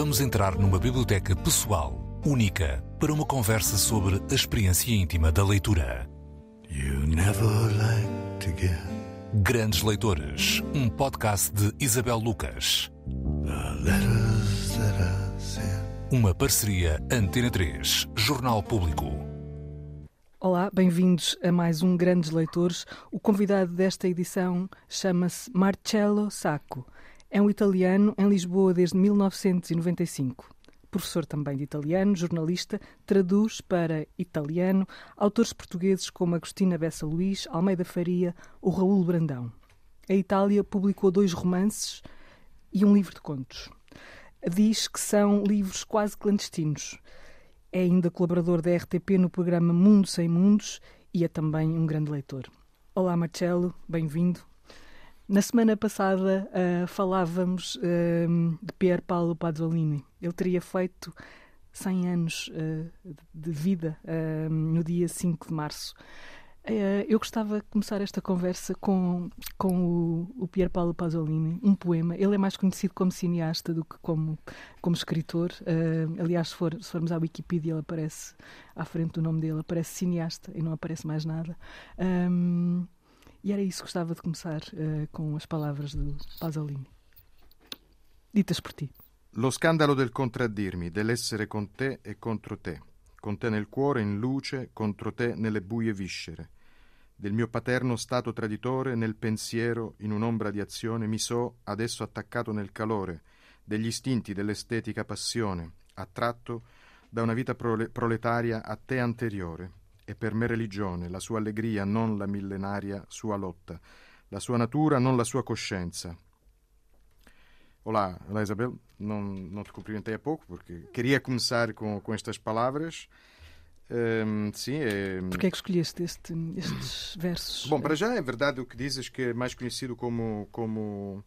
Vamos entrar numa biblioteca pessoal, única, para uma conversa sobre a experiência íntima da leitura. You never like to get Grandes Leitores, um podcast de Isabel Lucas. Uma parceria Antena 3, Jornal Público. Olá, bem-vindos a mais um Grandes Leitores. O convidado desta edição chama-se Marcello Sacco. É um italiano em Lisboa desde 1995. Professor também de italiano, jornalista, traduz para italiano autores portugueses como Agostina Bessa Luís, Almeida Faria ou Raul Brandão. A Itália publicou dois romances e um livro de contos. Diz que são livros quase clandestinos. É ainda colaborador da RTP no programa Mundo Sem Mundos e é também um grande leitor. Olá, Marcelo, bem-vindo. Na semana passada ah, falávamos ah, de Pier Paolo Pasolini. Ele teria feito 100 anos ah, de vida ah, no dia 5 de março. Ah, eu gostava de começar esta conversa com, com o, o Pier Paolo Pasolini, um poema. Ele é mais conhecido como cineasta do que como, como escritor. Aliás, se, for- se formos à Wikipedia, ele aparece à frente do nome dele, aparece cineasta e não aparece mais nada. Ahm, e era isso que gostava de começar eh, com as palavras do Pasolini. Ditas por ti. Lo scandalo del contraddirmi, dell'essere con te e contro te, con te nel cuore in luce, contro te nelle buie viscere, del mio paterno stato traditore nel pensiero, in un'ombra di azione, mi so adesso attaccato nel calore degli istinti dell'estetica passione, attratto da una vita prole- proletaria a te anteriore, e per me religione, la sua allegria non la millenaria sua lotta, la sua natura non la sua coscienza, Olá, olá Isabel, não, não te cumprimentei há pouco porque queria começar com, com estas palavras. Hum, sim, é... Porquê é que escolheste este- estes versos? Bom, para já é verdade o que dizes que é mais conhecido como, como,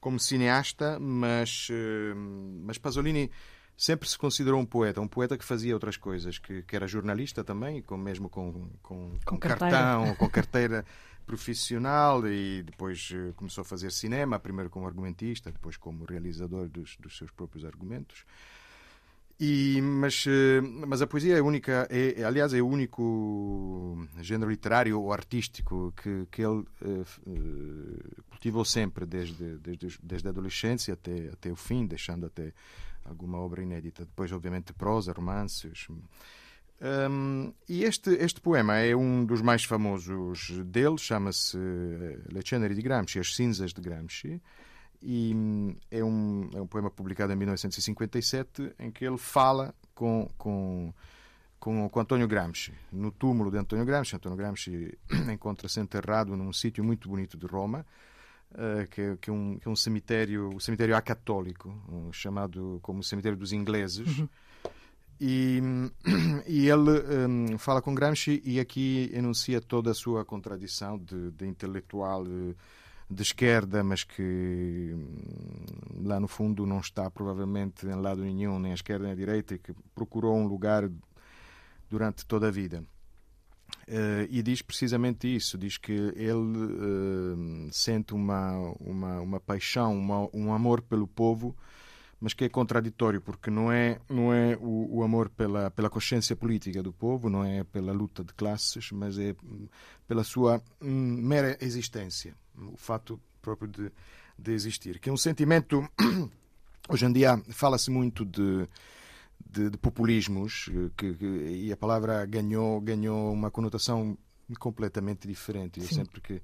como cineasta, mas, hum, mas Pasolini sempre se considerou um poeta, um poeta que fazia outras coisas, que, que era jornalista também, com, mesmo com, com, Com com cartão, com carteira profissional e depois eh, começou a fazer cinema, primeiro como argumentista, depois como realizador dos, dos seus próprios argumentos. E, mas, eh, mas a poesia é única, é, é, aliás, é o único género literário ou artístico que, que ele eh, cultivou sempre, desde, desde, desde a adolescência até, até o fim, deixando até alguma obra inédita. Depois, obviamente, prosa, romances. Hum, e este, este poema é um dos mais famosos dele, chama-se eh, Le Ceneri di Gramsci, As Cinzas de Gramsci e hum, é um, é um poema publicado em 1957 em que ele fala com, com, com, com António Gramsci. No túmulo de António Gramsci, António Gramsci encontra-se enterrado num sítio muito bonito de Roma, que, é- que, é um, que é um cemitério, o cemitério acatólico, um, chamado como cemitério dos ingleses. E, e ele hum, fala com Gramsci e aqui enuncia toda a sua contradição de, de intelectual eh, de esquerda, mas que hum, lá no fundo não está provavelmente em lado nenhum, nem à esquerda nem à direita, e que procurou um lugar durante toda a vida. Eh, e diz precisamente isso: diz que ele eh, sente uma, uma, uma paixão, uma, um amor pelo povo, mas que é contraditório, porque não é, não é o, o amor pela, pela consciência política do povo, não é pela luta de classes, mas é hum, pela sua hum, mera existência, o fato próprio de, de existir, que é um sentimento. Hoje em dia fala-se muito de, de, de populismos eh, que, que- e a palavra ganhou, ganhou uma conotação completamente diferente. Eu Sim. sempre que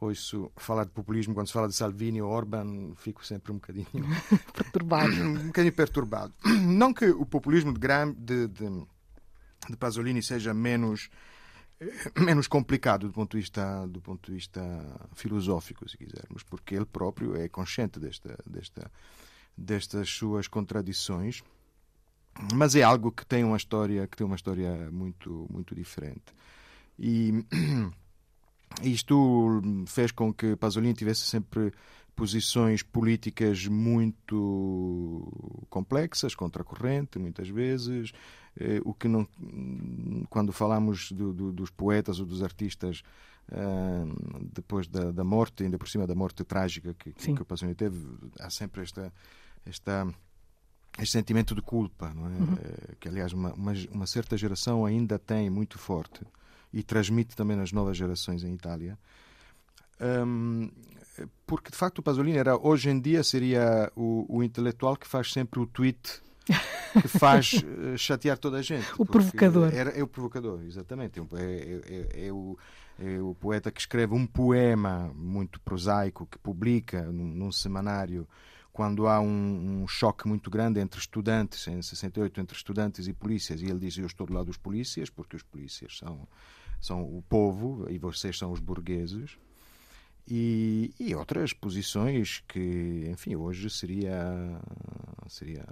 ouço falar de populismo, quando se fala de Salvini ou Orban, fico sempre um bocadinho Perturbado. um bocadinho perturbado. Não que o populismo de, Gram, de, de, de Pasolini seja menos eh, menos complicado do ponto de vista do ponto de vista filosófico, se quisermos, porque ele próprio é consciente desta desta destas suas contradições, mas é algo que tem uma história que tem uma história muito muito diferente. E isto fez com que Pasolini tivesse sempre posições políticas muito complexas, contracorrente, muitas vezes, eh, o que não, quando falamos do, do, dos poetas ou dos artistas ah, depois da, da morte, ainda por cima da morte trágica que, Sim. que o Pasolini teve, há sempre esta, esta este sentimento de culpa, não é? Uhum. Eh, que aliás uma, uma, uma, certa geração ainda tem muito forte e transmite também nas novas gerações em Itália. Um, porque de facto o Pasolini era hoje em dia seria o, o intelectual que faz sempre o tweet que faz uh, chatear toda a gente. O provocador. Era, é o provocador, exatamente. É, é, é, é, o, é o poeta que escreve um poema muito prosaico que publica num, num semanário quando há um, um, choque muito grande entre estudantes, em 68, entre estudantes e polícias, e ele diz: Eu estou do lado dos polícias, porque os polícias são, são o povo e vocês são os burgueses. E, e outras posições que, enfim, hoje seria, seria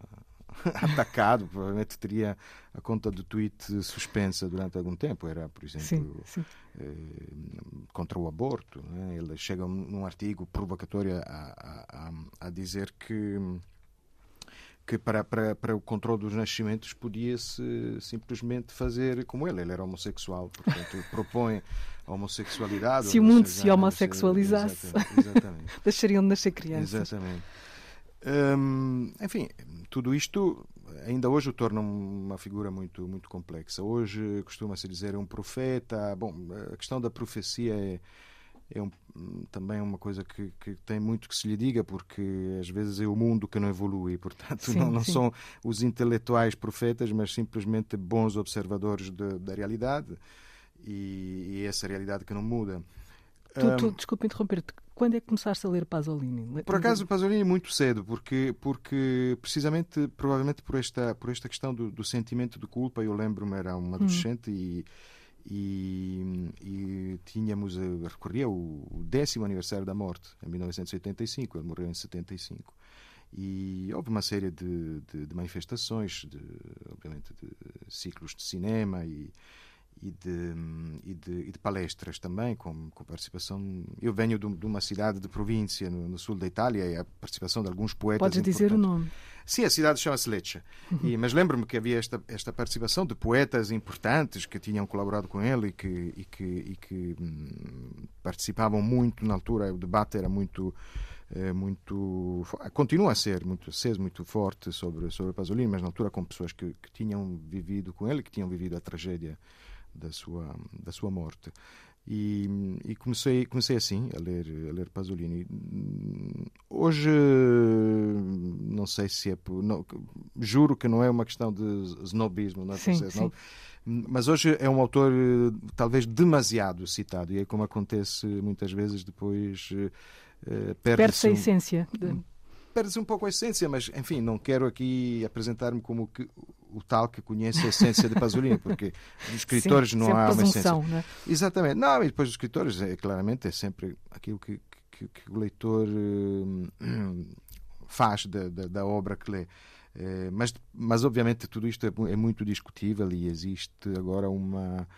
atacado, provavelmente teria a conta do tweet suspensa durante algum tempo. Era, por exemplo, sim, sim. Eh, contra o aborto. Né? Ele chega num artigo provocatório a, a, a dizer que que para, para, para o controle dos nascimentos podia-se simplesmente fazer como ele. Ele era homossexual, portanto, propõe a homossexualidade. Se o mundo se homossexualizasse, exatamente, exatamente. deixariam de nascer crianças. Exatamente. Hum, enfim, tudo isto ainda hoje o torna uma figura muito muito complexa. Hoje costuma-se dizer um profeta. Bom, a questão da profecia é, é um, também uma coisa que, que, tem muito que se lhe diga, porque às vezes é o mundo que não evolui. Portanto, sim, não, não são os intelectuais profetas, mas simplesmente bons observadores de, da realidade e, e essa realidade que não muda. Tu, tu, desculpa interromper-te, quando é que começaste a ler Pasolini? Por acaso, Pasolini muito cedo, porque, porque precisamente, provavelmente por esta, por esta questão do, do sentimento de culpa, eu lembro-me, era um adolescente hum. e, e, e, tínhamos, eh, recorria o décimo aniversário da morte, em 1985, ele morreu em 75. E houve uma série de, de, de manifestações, de, obviamente, de ciclos de cinema e e de, e de, e de, palestras também, com, com participação. Eu venho de, de, uma cidade de província no, no, sul da Itália e a participação de alguns poetas. Podes dizer o nome? Sim, a cidade chama-se Lecce. Uhum. mas lembro-me que havia esta, esta participação de poetas importantes que tinham colaborado com ele e que, e que, e que hum, participavam muito na altura. O debate era muito. É, muito continua a ser muito aceso, muito forte sobre sobre Pasolini, mas na altura com pessoas que, que tinham vivido com ele, que tinham vivido a tragédia da sua, da sua morte. E, e, comecei, comecei assim a ler, a ler Pasolini. Hoje, não sei se é. Não, juro que não é uma questão de snobismo, não é sim, sim. mas hoje é um autor talvez demasiado citado, e é como acontece muitas vezes depois. Uh, perde-se a essência. De perde-se um pouco a essência, mas enfim, não quero aqui apresentar-me como que, o tal que conhece a essência de Pasolini, porque dos escritores Sim, não há uma essência. Né? Exatamente. Não, e depois dos escritores, é, claramente, é sempre aquilo que, que, que o leitor uh, faz da, da, da, obra que lê. Uh, mas, mas, obviamente, tudo isto é, é muito discutível e existe agora uma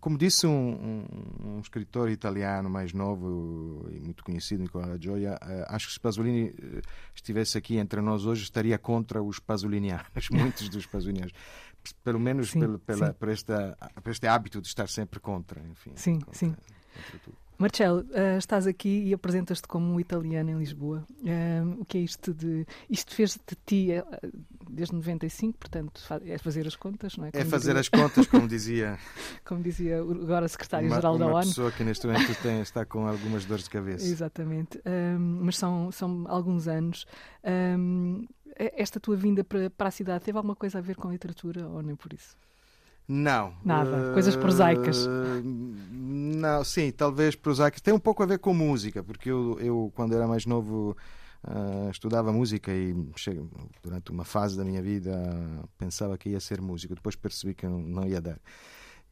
como disse um, um, um, escritor italiano mais novo e muito conhecido, Nicola Gioia, uh, acho que se Pasolini uh, estivesse aqui entre nós hoje, estaria contra os pasolinianos, muitos dos pasolinianos. Pelo menos sim, pela, pela, por, esta, por este hábito de estar sempre contra. Enfim, sim, contra, sim. Contra Marcelo, uh, estás aqui e apresentas-te como um italiano em Lisboa. Uh, o que é isto de. Isto fez de ti uh, desde 95, portanto, é fazer as contas, não é? é como é fazer dizia... as contas, como dizia. como dizia agora secretário-geral da ONU. Uma pessoa que neste momento tem, está com algumas dores de cabeça. Exatamente. mas são, são alguns anos. esta tua vinda para, para a cidade teve alguma coisa a ver com a literatura ou nem por isso? Não. Nada. Coisas prosaicas. Não, sim, talvez prosaicas. Tem um pouco a ver com música, porque eu, eu quando era mais novo, uh, estudava música e durante uma fase da minha vida pensava que ia ser músico. Depois percebi que não, ia dar.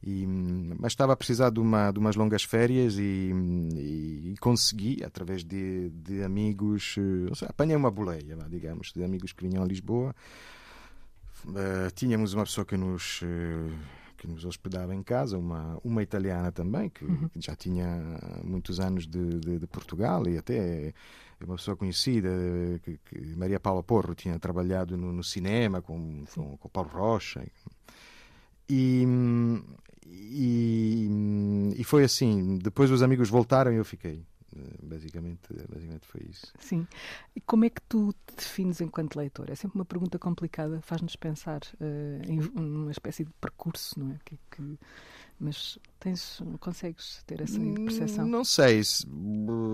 E, mas estava a precisar de, uma, de umas longas férias e, e, e consegui, através de, de amigos, seja, apanhei uma boleia, digamos, de amigos que vinham a Lisboa Uh, tínhamos uma pessoa que nos, uh, que nos hospedava em casa, uma, uma italiana também, que, uhum. que já tinha muitos anos de, de, de, Portugal e até uma pessoa conhecida, que, que Maria Paula Porro tinha trabalhado no, no cinema com, com, com Paulo Rocha. E, e, e foi assim, depois os amigos voltaram e eu fiquei basicamente, basicamente foi isso. Sim. E como é que tu te defines enquanto leitor? É sempre uma pergunta complicada, faz-nos pensar uh, em uma espécie de percurso, não é? Que, que... Mas tens, consegues ter essa Hum, percepção? Não sei, se-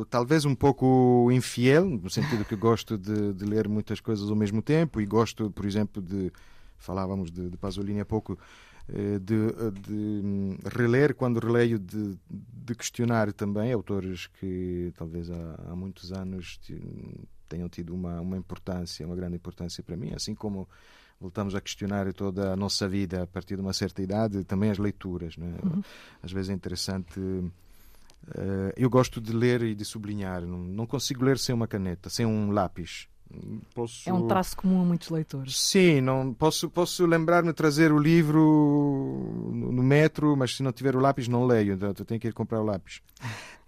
talvez um pouco infiel, no sentido que gosto de, de ler muitas coisas ao mesmo tempo e gosto, por exemplo, de. Falávamos de, de Pasolini há pouco, eh, de, de hum, reler, quando releio, de, de questionar também autores que talvez há, há muitos anos tenham tido uma, uma importância, uma grande importância para mim, assim como voltamos a questionar toda a nossa vida a partir de uma certa idade, também as leituras. Não é? Às vezes é interessante. eh, eu gosto de ler e de sublinhar. Não, não consigo ler sem uma caneta, sem um lápis. Posso... É um traço comum a muitos leitores. Sim, não posso posso lembrar-me de trazer o livro no metro, mas se não tiver o lápis não leio, então tenho que ir comprar o lápis.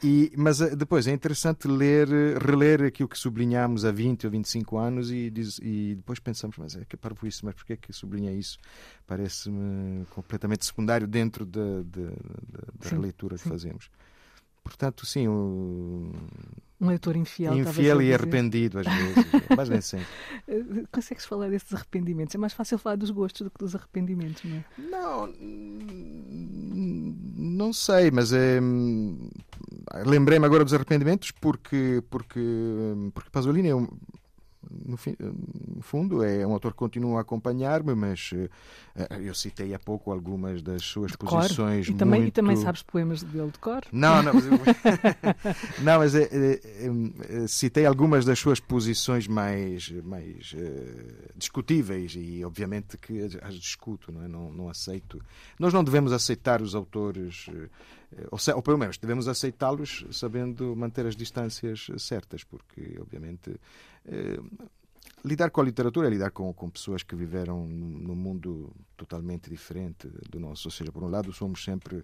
E, mas eh, depois é interessante ler, reler aquilo que sublinhamos há 20 ou 25 anos e, diz- e depois pensamos, mas é que parvo isso, mas porquê é que sublinha isso? Parece-me completamente secundário dentro da, da, da- da Sim, que fazemos. Portanto, sim, o... Um leitor infiel. infiel e arrependido às vezes, mas nem sempre. Eh, Consegues falar desses arrependimentos? É mais fácil falar dos gostos do que dos arrependimentos, não é? Não, não sei, mas é. Lembrei-me agora dos arrependimentos porque, porque, porque Pasolini é um. No, fim- no fundo, é um autor que continua a acompanhar-me, mas eh, eu citei há pouco algumas das suas De posições. E também, muito... e também sabes poemas dele de cor? Não, não, mas, não, mas é, é, citei algumas das suas posições mais, mais discutíveis e, obviamente, que as, discuto, não, é? não, não aceito. Nós não devemos aceitar os autores, ou, ou pelo menos devemos aceitá-los sabendo manter as distâncias certas, porque, obviamente. Eh, Lidar com a literatura é lidar com, com pessoas que viveram num mundo totalmente diferente do nosso. Ou seja, por um lado, somos sempre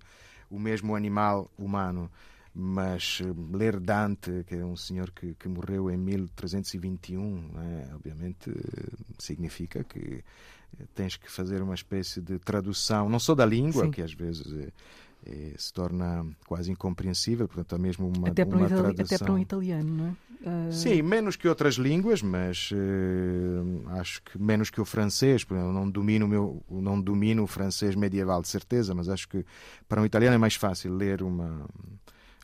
o mesmo animal humano, mas eh, ler Dante, que é um senhor que, que morreu em 1321, não é? obviamente eh, significa que tens que fazer uma espécie de tradução, não só da língua, Sim. que às vezes eh, se torna quase incompreensível, portanto, há mesmo uma, até, para um uma itali- tradução. até para um italiano, não é? Ah, Sim, menos que outras línguas, mas eh, acho que menos que o francês. por exemplo, Eu não domino o meu, não domino o francês medieval de certeza, mas acho que para um italiano é mais fácil ler uma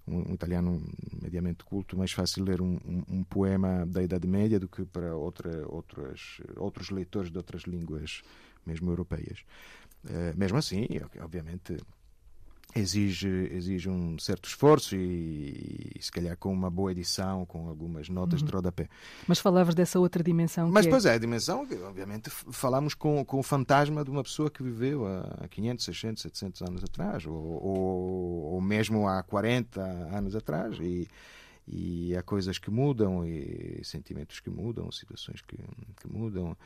um, um italiano mediamente culto, mais fácil ler um, um- um poema da Idade Média do que para outra, outras, outros leitores de outras línguas, mesmo europeias. Eh, mesmo assim, obviamente, exige, exige um certo esforço e, e se calhar com uma boa edição, com algumas notas de rodapé. Mas falavas dessa outra dimensão Mas que depois é a dimensão, obviamente, falamos com, com o fantasma de uma pessoa que viveu há 500, 600, 700 anos atrás, ou, ou, ou mesmo há 40 anos atrás, e, e há coisas que mudam, e sentimentos que mudam, situações que, que mudam.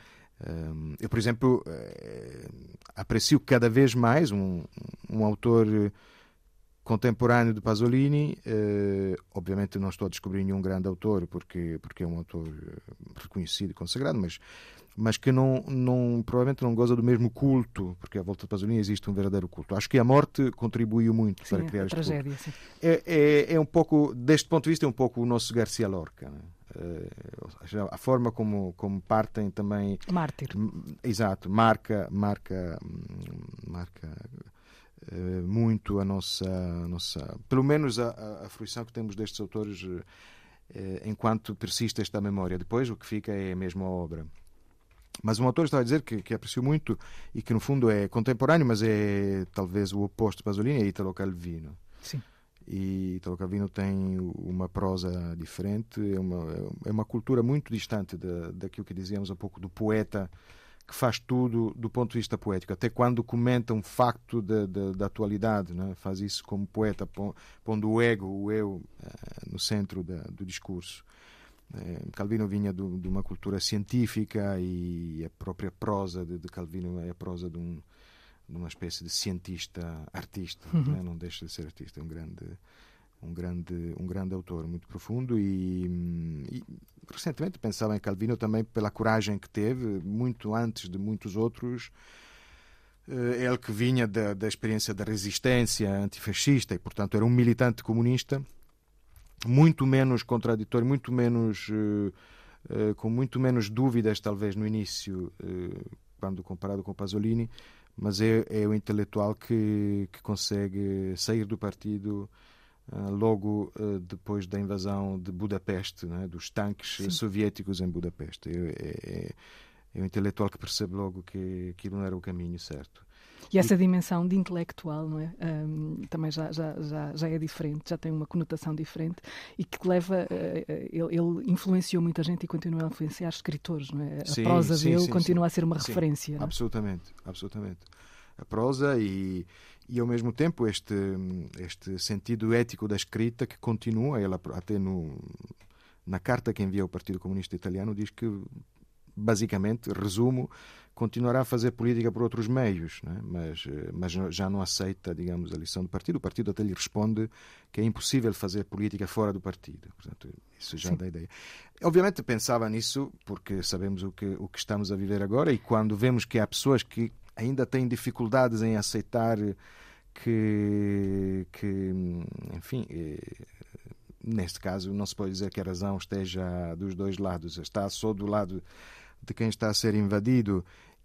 Eu, por exemplo, eh, aprecio cada vez mais um, um autor eh, contemporâneo de Pasolini. eh, obviamente não estou a descobrir nenhum grande autor, porque, porque é um autor reconhecido e consagrado, mas, mas que não, não, provavelmente não goza do mesmo culto, porque à volta de Pasolini existe um verdadeiro culto. Acho que a morte contribuiu muito sim, para criar a este culto. tragédia. Sim. É, é, é um pouco, deste ponto de vista, é um pouco o nosso Garcia Lorca. né? Eh, a forma como, como partem também Mártir. Exato, marca, marca, marca eh, muito a nossa, a nossa pelo menos a, a, a fruição que temos destes autores eh, enquanto persiste esta memória. Depois o que fica é mesmo a obra. Mas um autor estava a dizer que, que aprecio muito e que no fundo é contemporâneo, mas é talvez o oposto de Pasolini, é Italo Calvino. E Italo Calvino tem uma prosa diferente, é uma, é uma cultura muito distante da, daquilo que dizíamos há pouco do poeta que faz tudo do ponto de vista poético, até quando comenta um facto da, da, da atualidade, né? faz isso como poeta, pon- pondo o ego, o eu, eh, no centro da, do discurso. Eh, Calvino vinha de uma cultura científica e a própria prosa de, de Calvino é a prosa de, um, de uma espécie de cientista artista, né? não deixa de ser artista, é um grande um grande um grande autor muito profundo e, hum, e recentemente pensava em Calvino também pela coragem que teve muito antes de muitos outros Eh, ele que vinha da, da experiência da resistência antifascista e portanto era um militante comunista muito menos contraditório, muito menos uh, uh, com muito menos dúvidas talvez no início, quando comparado com Pasolini, mas é, é o intelectual que, que consegue sair do partido logo depois da invasão de Budapeste, né, dos tanques Sim. soviéticos em Budapeste. É, é, é, um intelectual que percebe logo que aquilo não era o caminho certo. E essa dimensão de intelectual não é? Um, também já, já, já, já é diferente, já tem uma conotação diferente e que leva. Uh, ele, ele, influenciou muita gente e continua a influenciar escritores, não é? A sim, prosa sim, dele sim, continua a ser uma referência. É? Absolutamente, absolutamente. A prosa e, e ao mesmo tempo este, este sentido ético da escrita que continua, ela até no, na carta que envia ao Partido Comunista Italiano diz que basicamente, resumo, continuará a fazer política por outros meios, né? mas, eh, mas já não aceita, digamos, a lição do partido. O partido até lhe responde que é impossível fazer política fora do partido. Portanto, isso já Sim. dá ideia. Obviamente pensava nisso porque sabemos o que, o que estamos a viver agora e quando vemos que há pessoas que ainda têm dificuldades em aceitar que, que enfim, eh, neste caso não se pode dizer que a razão esteja dos dois lados, está só do lado de quem está a ser invadido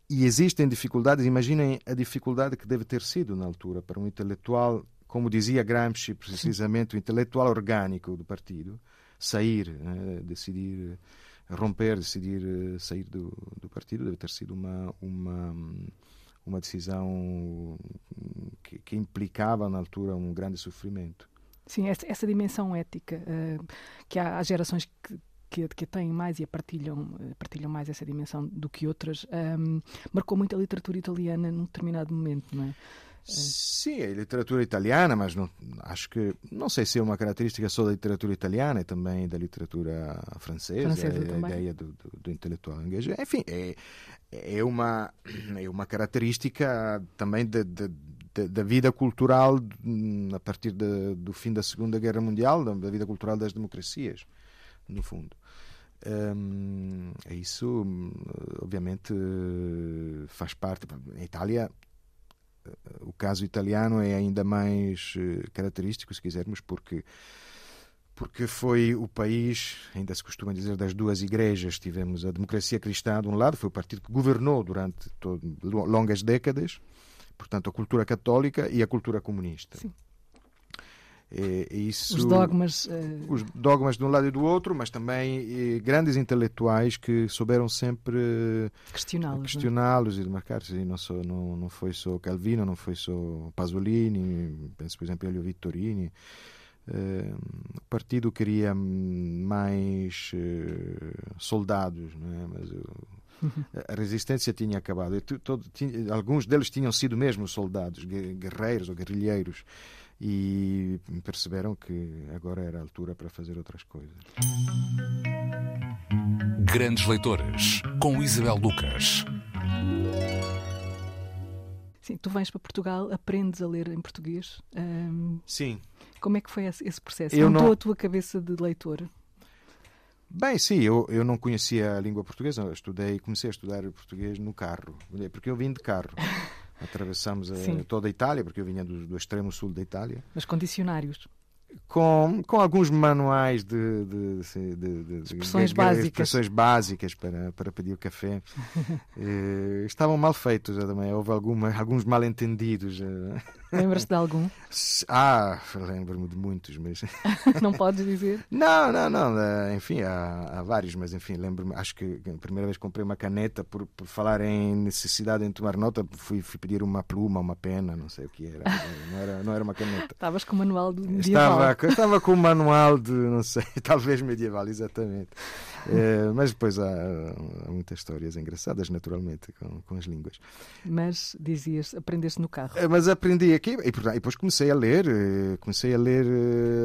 e existem dificuldades, imaginem a dificuldade que deve ter sido na altura para um intelectual, como dizia Gramsci, precisamente, o intelectual orgânico do partido, sair, né, decidir romper, decidir eh, sair do, do partido, deve ter sido uma, uma, uma decisão que, que implicava na altura um grande sofrimento. Sim, essa, essa dimensão ética uh, que há, há gerações que que, que têm mais e a partilham, eh, partilham mais essa dimensão do que outras, um, marcou muito a literatura italiana num determinado momento, não é? Sim, a literatura italiana, mas não, acho que não sei se é uma característica só da literatura italiana, é também da literatura francesa, francesa a, a ideia do, do, do intelectual inglês. Enfim, é, é, uma, é uma característica também de, de, de, da vida cultural a partir do fim da Segunda Guerra Mundial, da vida cultural das democracias, no fundo. Um, isso, obviamente, faz parte. Na Itália, o caso italiano é ainda mais eh, característico, se quisermos, porque porque foi o país, ainda se costuma dizer, das duas igrejas. Tivemos a democracia cristã de um lado, foi o partido que governou durante todo, longas décadas, portanto, a cultura católica e a cultura comunista. Sim. É, é, isso, os dogmas. Uh... Os dogmas de um lado e do outro, mas também grandes intelectuais que souberam sempre questioná-los, é? questioná-los e demarcar-se. Não, não, não foi só Calvino, não foi só Pasolini, penso, por exemplo, Elio Vittorini. O partido queria mais soldados, é? mas a resistência tinha acabado. Todo, tinha, alguns deles tinham sido mesmo soldados, guerreiros ou guerrilheiros e perceberam que agora era a altura para fazer outras coisas. Grandes Leitores, com Isabel Lucas. Sim, tu vens para Portugal, aprendes a ler em português. Um, sim. Como é que foi esse processo? Eu Montou não... a tua cabeça de leitor? Bem, sim, eu, eu não conhecia a língua portuguesa, eu estudei, comecei a estudar português no carro, porque eu vim de carro. Atravessamos a, toda a Itália, porque eu vinha do, do extremo sul da Itália. Mas com dicionários? Com, com alguns manuais de, de, de, de expressões, de, básicas. expressões básicas para, para pedir o café. eh, estavam mal feitos também, houve alguma, alguns mal entendidos. Eh. Lembras-te de algum? Ah, lembro-me de muitos, mas. não podes dizer? Não, não, não. Eh, enfim, há, há vários, mas enfim, lembro-me. Acho que a primeira vez que comprei uma caneta por, por falar em necessidade em tomar nota, fui, fui pedir uma pluma, uma pena, não sei o que era. Não era, não era uma caneta. Estavas com o manual do medieval. Estava, estava com o manual de, não sei, talvez medieval, exatamente. É, mas depois há, há, muitas histórias engraçadas, naturalmente, com, com as línguas. Mas dizias, aprendeste no carro. É, mas aprendi aqui e, e depois comecei a ler, eh, comecei a ler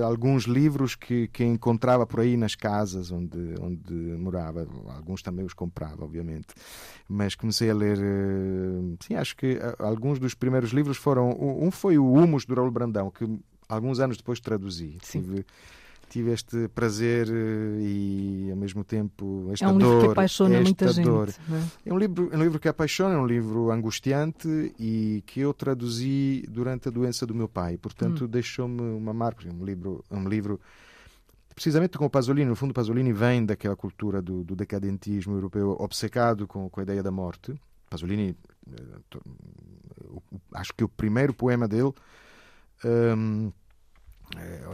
alguns livros que, que encontrava por aí nas casas onde, onde morava. Alguns também os comprava, obviamente. Mas comecei a ler, sim, acho que alguns dos primeiros livros foram. Um foi o Humus do Raul Brandão, que alguns anos depois traduzi. Sim. Tive, tive este prazer eh, e ao mesmo tempo esta é um dor. livro que apaixona muita gente. Dor. É? é? um livro, é um livro que apaixona, é um livro angustiante e que eu traduzi durante a doença do meu pai. Portanto, hum. deixou-me uma marca. Um livro, um livro precisamente com o Pasolini, no fundo, Pasolini vem daquela cultura do, do decadentismo europeu obcecado com, com, a ideia da morte. Pasolini, eh, acho que o primeiro poema dele. Um, eh,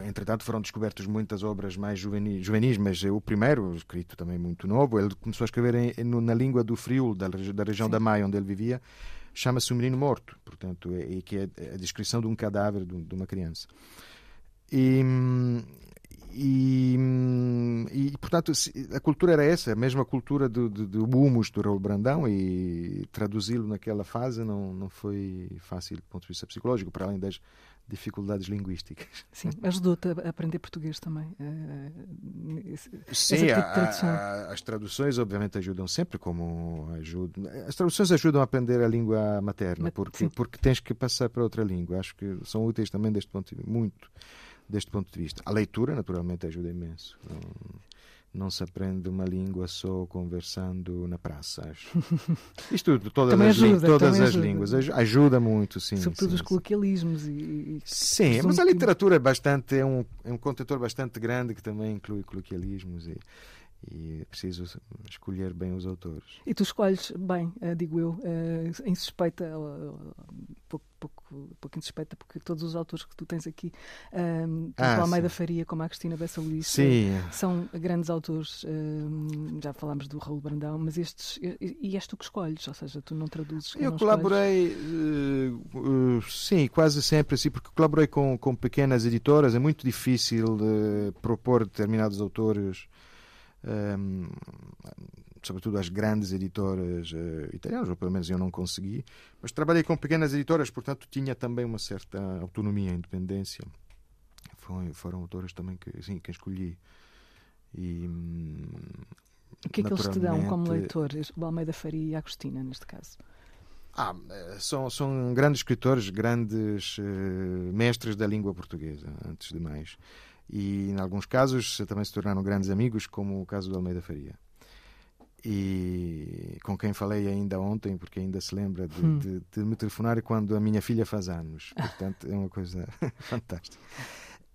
entretanto, foram descobertas muitas obras mais juvenis, juvenis, mas o primeiro, escrito também muito novo, ele começou a escrever em, na língua do Friul, da, da região Sim. da Maia, onde ele vivia, chama-se O Menino Morto, portanto, é, que é a descrição de um cadáver de, de uma criança. E, e, e, portanto, a cultura era essa, a mesma cultura do, do, do humus do Raul Brandão, e traduzi-lo naquela fase não, não foi fácil do ponto de vista psicológico, para além das dificuldades linguísticas. Sim, ajudou-te a aprender português também. Uh, Sim, tipo tradução. a, as traduções obviamente ajudam sempre, como ajudam. As traduções ajudam a aprender a língua materna, porque, porque tens que passar para outra língua. Acho que são úteis também deste ponto de vista, muito deste ponto de vista. A leitura, naturalmente, ajuda imenso. Não, se aprende uma língua só conversando na praça. Acho. Isto, todas as, ajuda, todas as ajuda. línguas, ajuda muito, sim. Sobretudo sim, os coloquialismos. E, sim, mas a literatura é bastante, é um, é um contentor bastante grande que também inclui coloquialismos e, e é preciso escolher bem os autores. E tu escolhes bem, uh, digo eu, uh, em suspeita, uh, pouco, pouco, pouco suspeita, porque todos os autores que tu tens aqui, uh, tanto ah, Almeida sim. Faria como a Cristina Bessa Luís, são grandes autores. já falámos do Raul Brandão, mas estes, e, és tu que escolhes, ou seja, tu não traduzes. Eu não colaborei, sim, quase sempre, assim, porque colaborei com, com pequenas editoras, é muito difícil propor determinados autores um, sobretudo as grandes editoras uh, italianas, ou pelo menos eu não consegui, mas trabalhei com pequenas editoras, portanto tinha também uma certa autonomia, independência. Foi, foram autores também que, sim, que escolhi. E, o que é que eles te dão como leitores, o Almeida Faria e a Agostina, neste caso? Ah, eh, são, são grandes escritores, grandes uh, mestres da língua portuguesa, antes de mais e, em alguns casos, também se tornaram grandes amigos, como o caso do Almeida Faria. E com quem falei ainda ontem, porque ainda se lembra de, hum. de, de me telefonar quando a minha filha faz anos. Portanto, é uma coisa fantástica.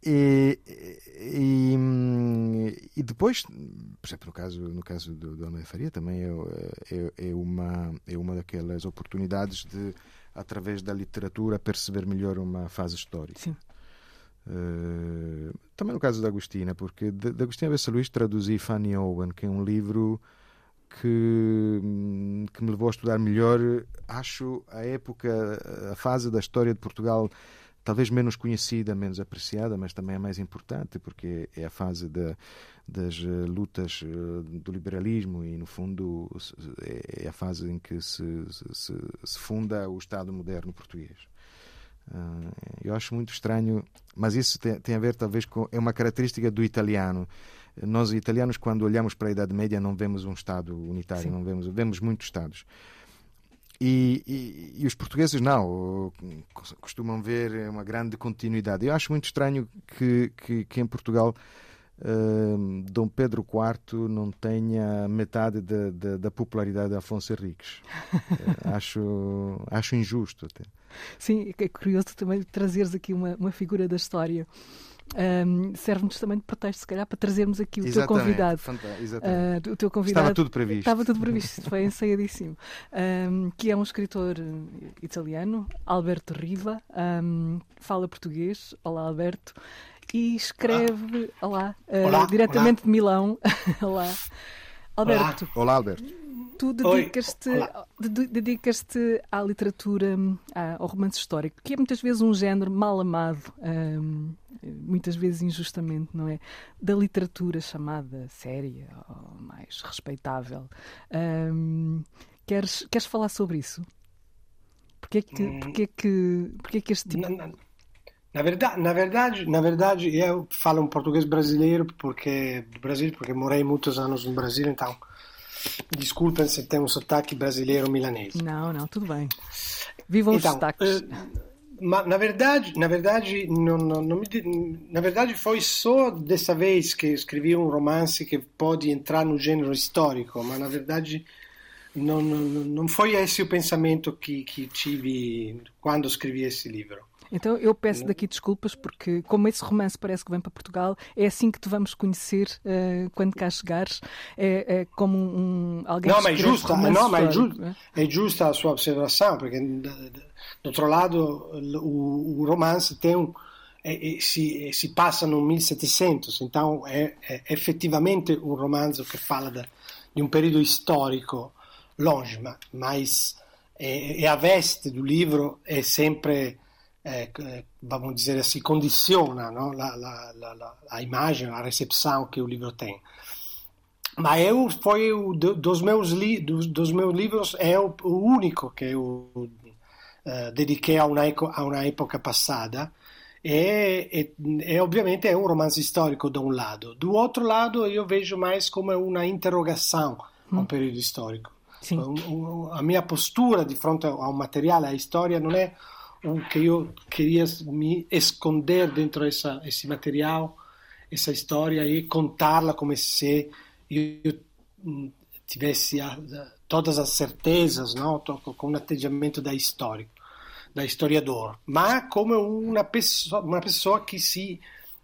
E, e, e, depois, por exemplo, no caso, no caso do, do Almeida Faria, também é, é, é, uma, é uma daquelas oportunidades de, através da literatura, perceber melhor uma fase histórica. Sim. Uh, também no caso da Agostina, porque da Agostina Bessa Luís traduzi Fanny Owen, que é um livro que, que me levou a estudar melhor, acho, a época, a fase da história de Portugal talvez menos conhecida, menos apreciada, mas também é mais importante, porque é a fase de, das eh, lutas eh, do liberalismo e, no fundo, é a fase em que se, se, se funda o Estado moderno português. Uh, eu acho muito estranho, mas isso tem, tem, a ver talvez com é uma característica do italiano. Nós italianos quando olhamos para a Idade Média não vemos um Estado unitário, Sim. não vemos vemos muitos Estados. E, e, e, os portugueses não, costumam ver uma grande continuidade. Eu acho muito estranho que, que, que em Portugal uh, Dom Pedro IV não tenha metade de, de, da popularidade de Afonso Henriques. uh, acho, acho injusto até. Sim, é curioso também trazeres aqui uma, uma figura da história. Um, serve-nos também de pretexto, se calhar, para trazermos aqui o exatamente, teu convidado. Uh, o teu convidado. Estava tudo previsto. Estava tudo previsto, foi ensaiadíssimo. Um, que é um escritor italiano, Alberto Riva, um, fala português. Olá, Alberto. E escreve, ah. olá, uh, olá, diretamente olá. de Milão. olá. Alberto. Olá, olá Alberto tu dedicas-te dedicas à literatura, ao romance histórico, que é muitas vezes um género mal amado, um, muitas vezes injustamente, não é? Da literatura chamada séria ou mais respeitável. Um, queres, queres falar sobre isso? Porquê que, hum. porquê que, porquê que este tipo... Não, não. Na verdade, na verdade, na verdade, eu falo um português brasileiro porque do Brasil, porque morei muitos anos no Brasil, então Desculpem se tem um sotaque brasileiro milanês. Não, não, tudo bem. Então, os sotaques. Uh, na verdade, na verdade, não, não, não me, na verdade foi só dessa vez que escrevi um romance que pode entrar no gênero histórico, mas na verdade não, não, não foi esse o pensamento que, que tive quando escrevi esse livro. Então eu peço daqui desculpas porque, como esse romance parece que vem para Portugal, é assim que te vamos conhecer uh, quando cá chegares. É, é como um, alguém não, que mas justa, não, mas é, giusto, é giusta a sua observação, porque do outro lado o, o romance tem um e si, si, passa no 1700, então effettivamente un romanzo che parla da, di un periodo storico longe, ma, mas e, a veste do livro è sempre, eh, vamos dizer assim, condiciona no? la, la, la, a imagem, a recepção que o livro tem. Mas eu foi o, dos meus li, dos, dos, meus livros é o, o único que eu uh, dediquei a uma, a uma época passada e, e, e, ovviamente è un romanzo storico da un lato, dall'altro lato io vedo mais come una interrogazione a un periodo storico. A mia postura di fronte a un materiale, a storia, non è che io queria mi esconder dentro essa, esse material, essa storia e contarla come se io tivessi a, todas as certezas, no? com un atteggiamento da storico da historiador, ma come una, pessoa, uma pessoa que se,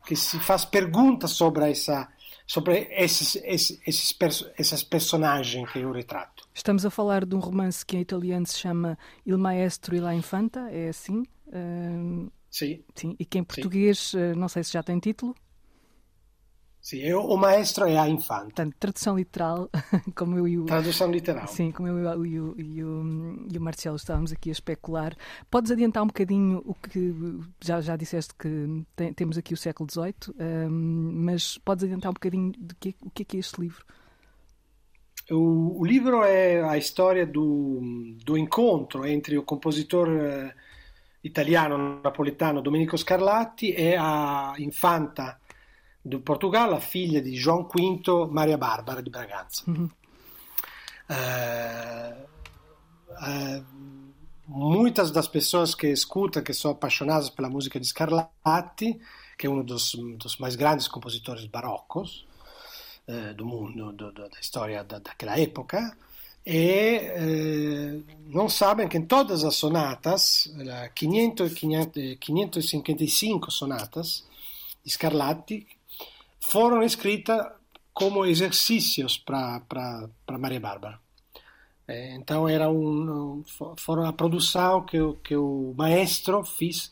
que se faz perguntas sobre essa sobre esses, esses, esses, esses personagens que eu retrato. Estamos a falar de um romance que em italiano se chama Il Maestro e la Infanta, é assim? Uh, sim. sim. E que em português, sim. Eh, não sei se já tem título. Sim, eu, o maestro é a infanta. Portanto, tradução literal, como eu e o. Tradução literal. Sim, como eu e o, e o, e o Marcelo estávamos aqui a especular. Podes adiantar um bocadinho o que. Já, já disseste que tem, temos aqui o século XVIII, um, mas podes adiantar um bocadinho do que, o que é que é este livro? O, o livro é a história do, do encontro entre o compositor uh, italiano napoletano Domenico Scarlatti e a infanta do Portugal, a filha de João V, Maria Bárbara de Bragança. Uhum. Uh, uh, muitas das pessoas que escutam, que são apaixonadas pela música de Scarlatti, que é um dos, dos mais grandes compositores barocos uh, do mundo, do, do, da história da, daquela época, e não sabem que em todas as sonatas, 500, 500, 555 sonatas Scarlatti, foram escritas como exercícios para Maria Bárbara. É, então era um, foram a produção que, que o maestro fez,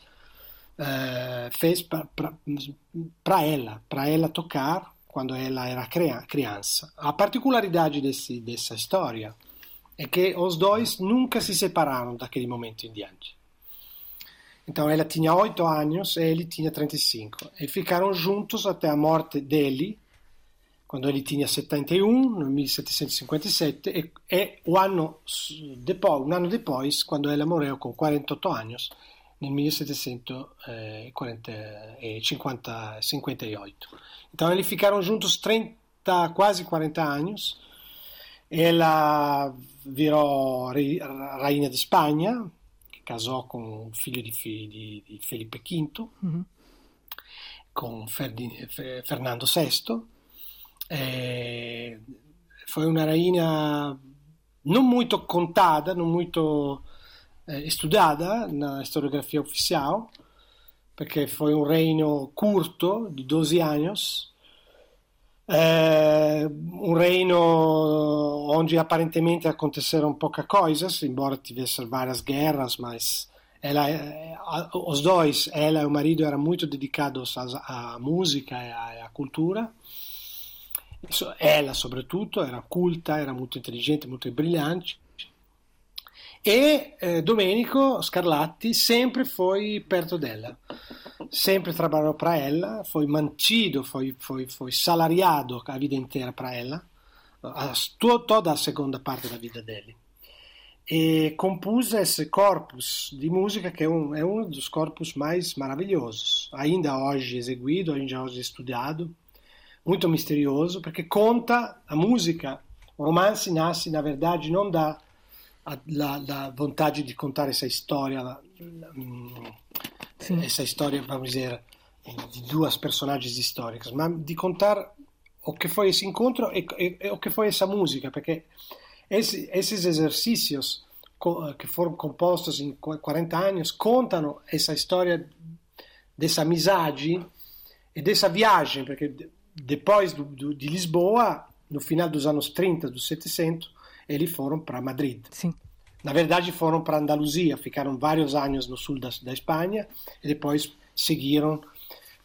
uh, fez para ela, para ela tocar quando ela era criança. A particularidade desse, dessa história é que os dois nunca se separaram daquele momento em diante. Então ela tinha 8 anos e ele tinha 35 e ficaram juntos até a morte dele, quando ele tinha 71, no 1757, e, e un, anno depois, un anno depois, quando ela morreu com 48 anos, nel 1758. Então eles ficaram juntos 30, quase 40 anos. Ela virou rainha de Espanha, casò con il figlio di, di, di Felipe V, mm-hmm. con Ferdi, Fernando VI. Eh, foi una rainha non molto contada, non molto eh, studiata na storiografia ufficiale, perché foi un regno curto di 12 anni, eh, un reino onde aparentemente aconteceram poucas coisas, embora tivesse várias guerras, mas ela, eh, os dois, ela e o marido, eram muito dedicados à, à música e à cultura. Ela, sobretudo, era culta, era muito inteligente, muito brilhante. E eh, Domenico Scarlatti sempre foi perto dela, sempre trabalhou para ela, foi mantido, foi, foi, foi salariado a vida inteira para ela, a, toda a segunda parte da vida dele. E compôs esse corpus de música que é um, é um dos corpus mais maravilhosos, ainda hoje exeguido, ainda hoje estudado, muito misterioso, porque conta a música. O romance nasce, na verdade, não da la, la vontade de contar essa história, Sim. essa história, vamos dizer, de duas personagens históricas, mas de contar o que foi esse encontro e, e, e o que foi essa música, porque esse, esses exercícios que foram compostos em 40 anos contam essa história dessa amizade e dessa viagem, porque depois do, do, de Lisboa, no final dos anos 30, do 700, eles foram para Madrid. Sim. Na verdade, foram para Andaluzia, ficaram vários anos no sul da, da Espanha e depois seguiram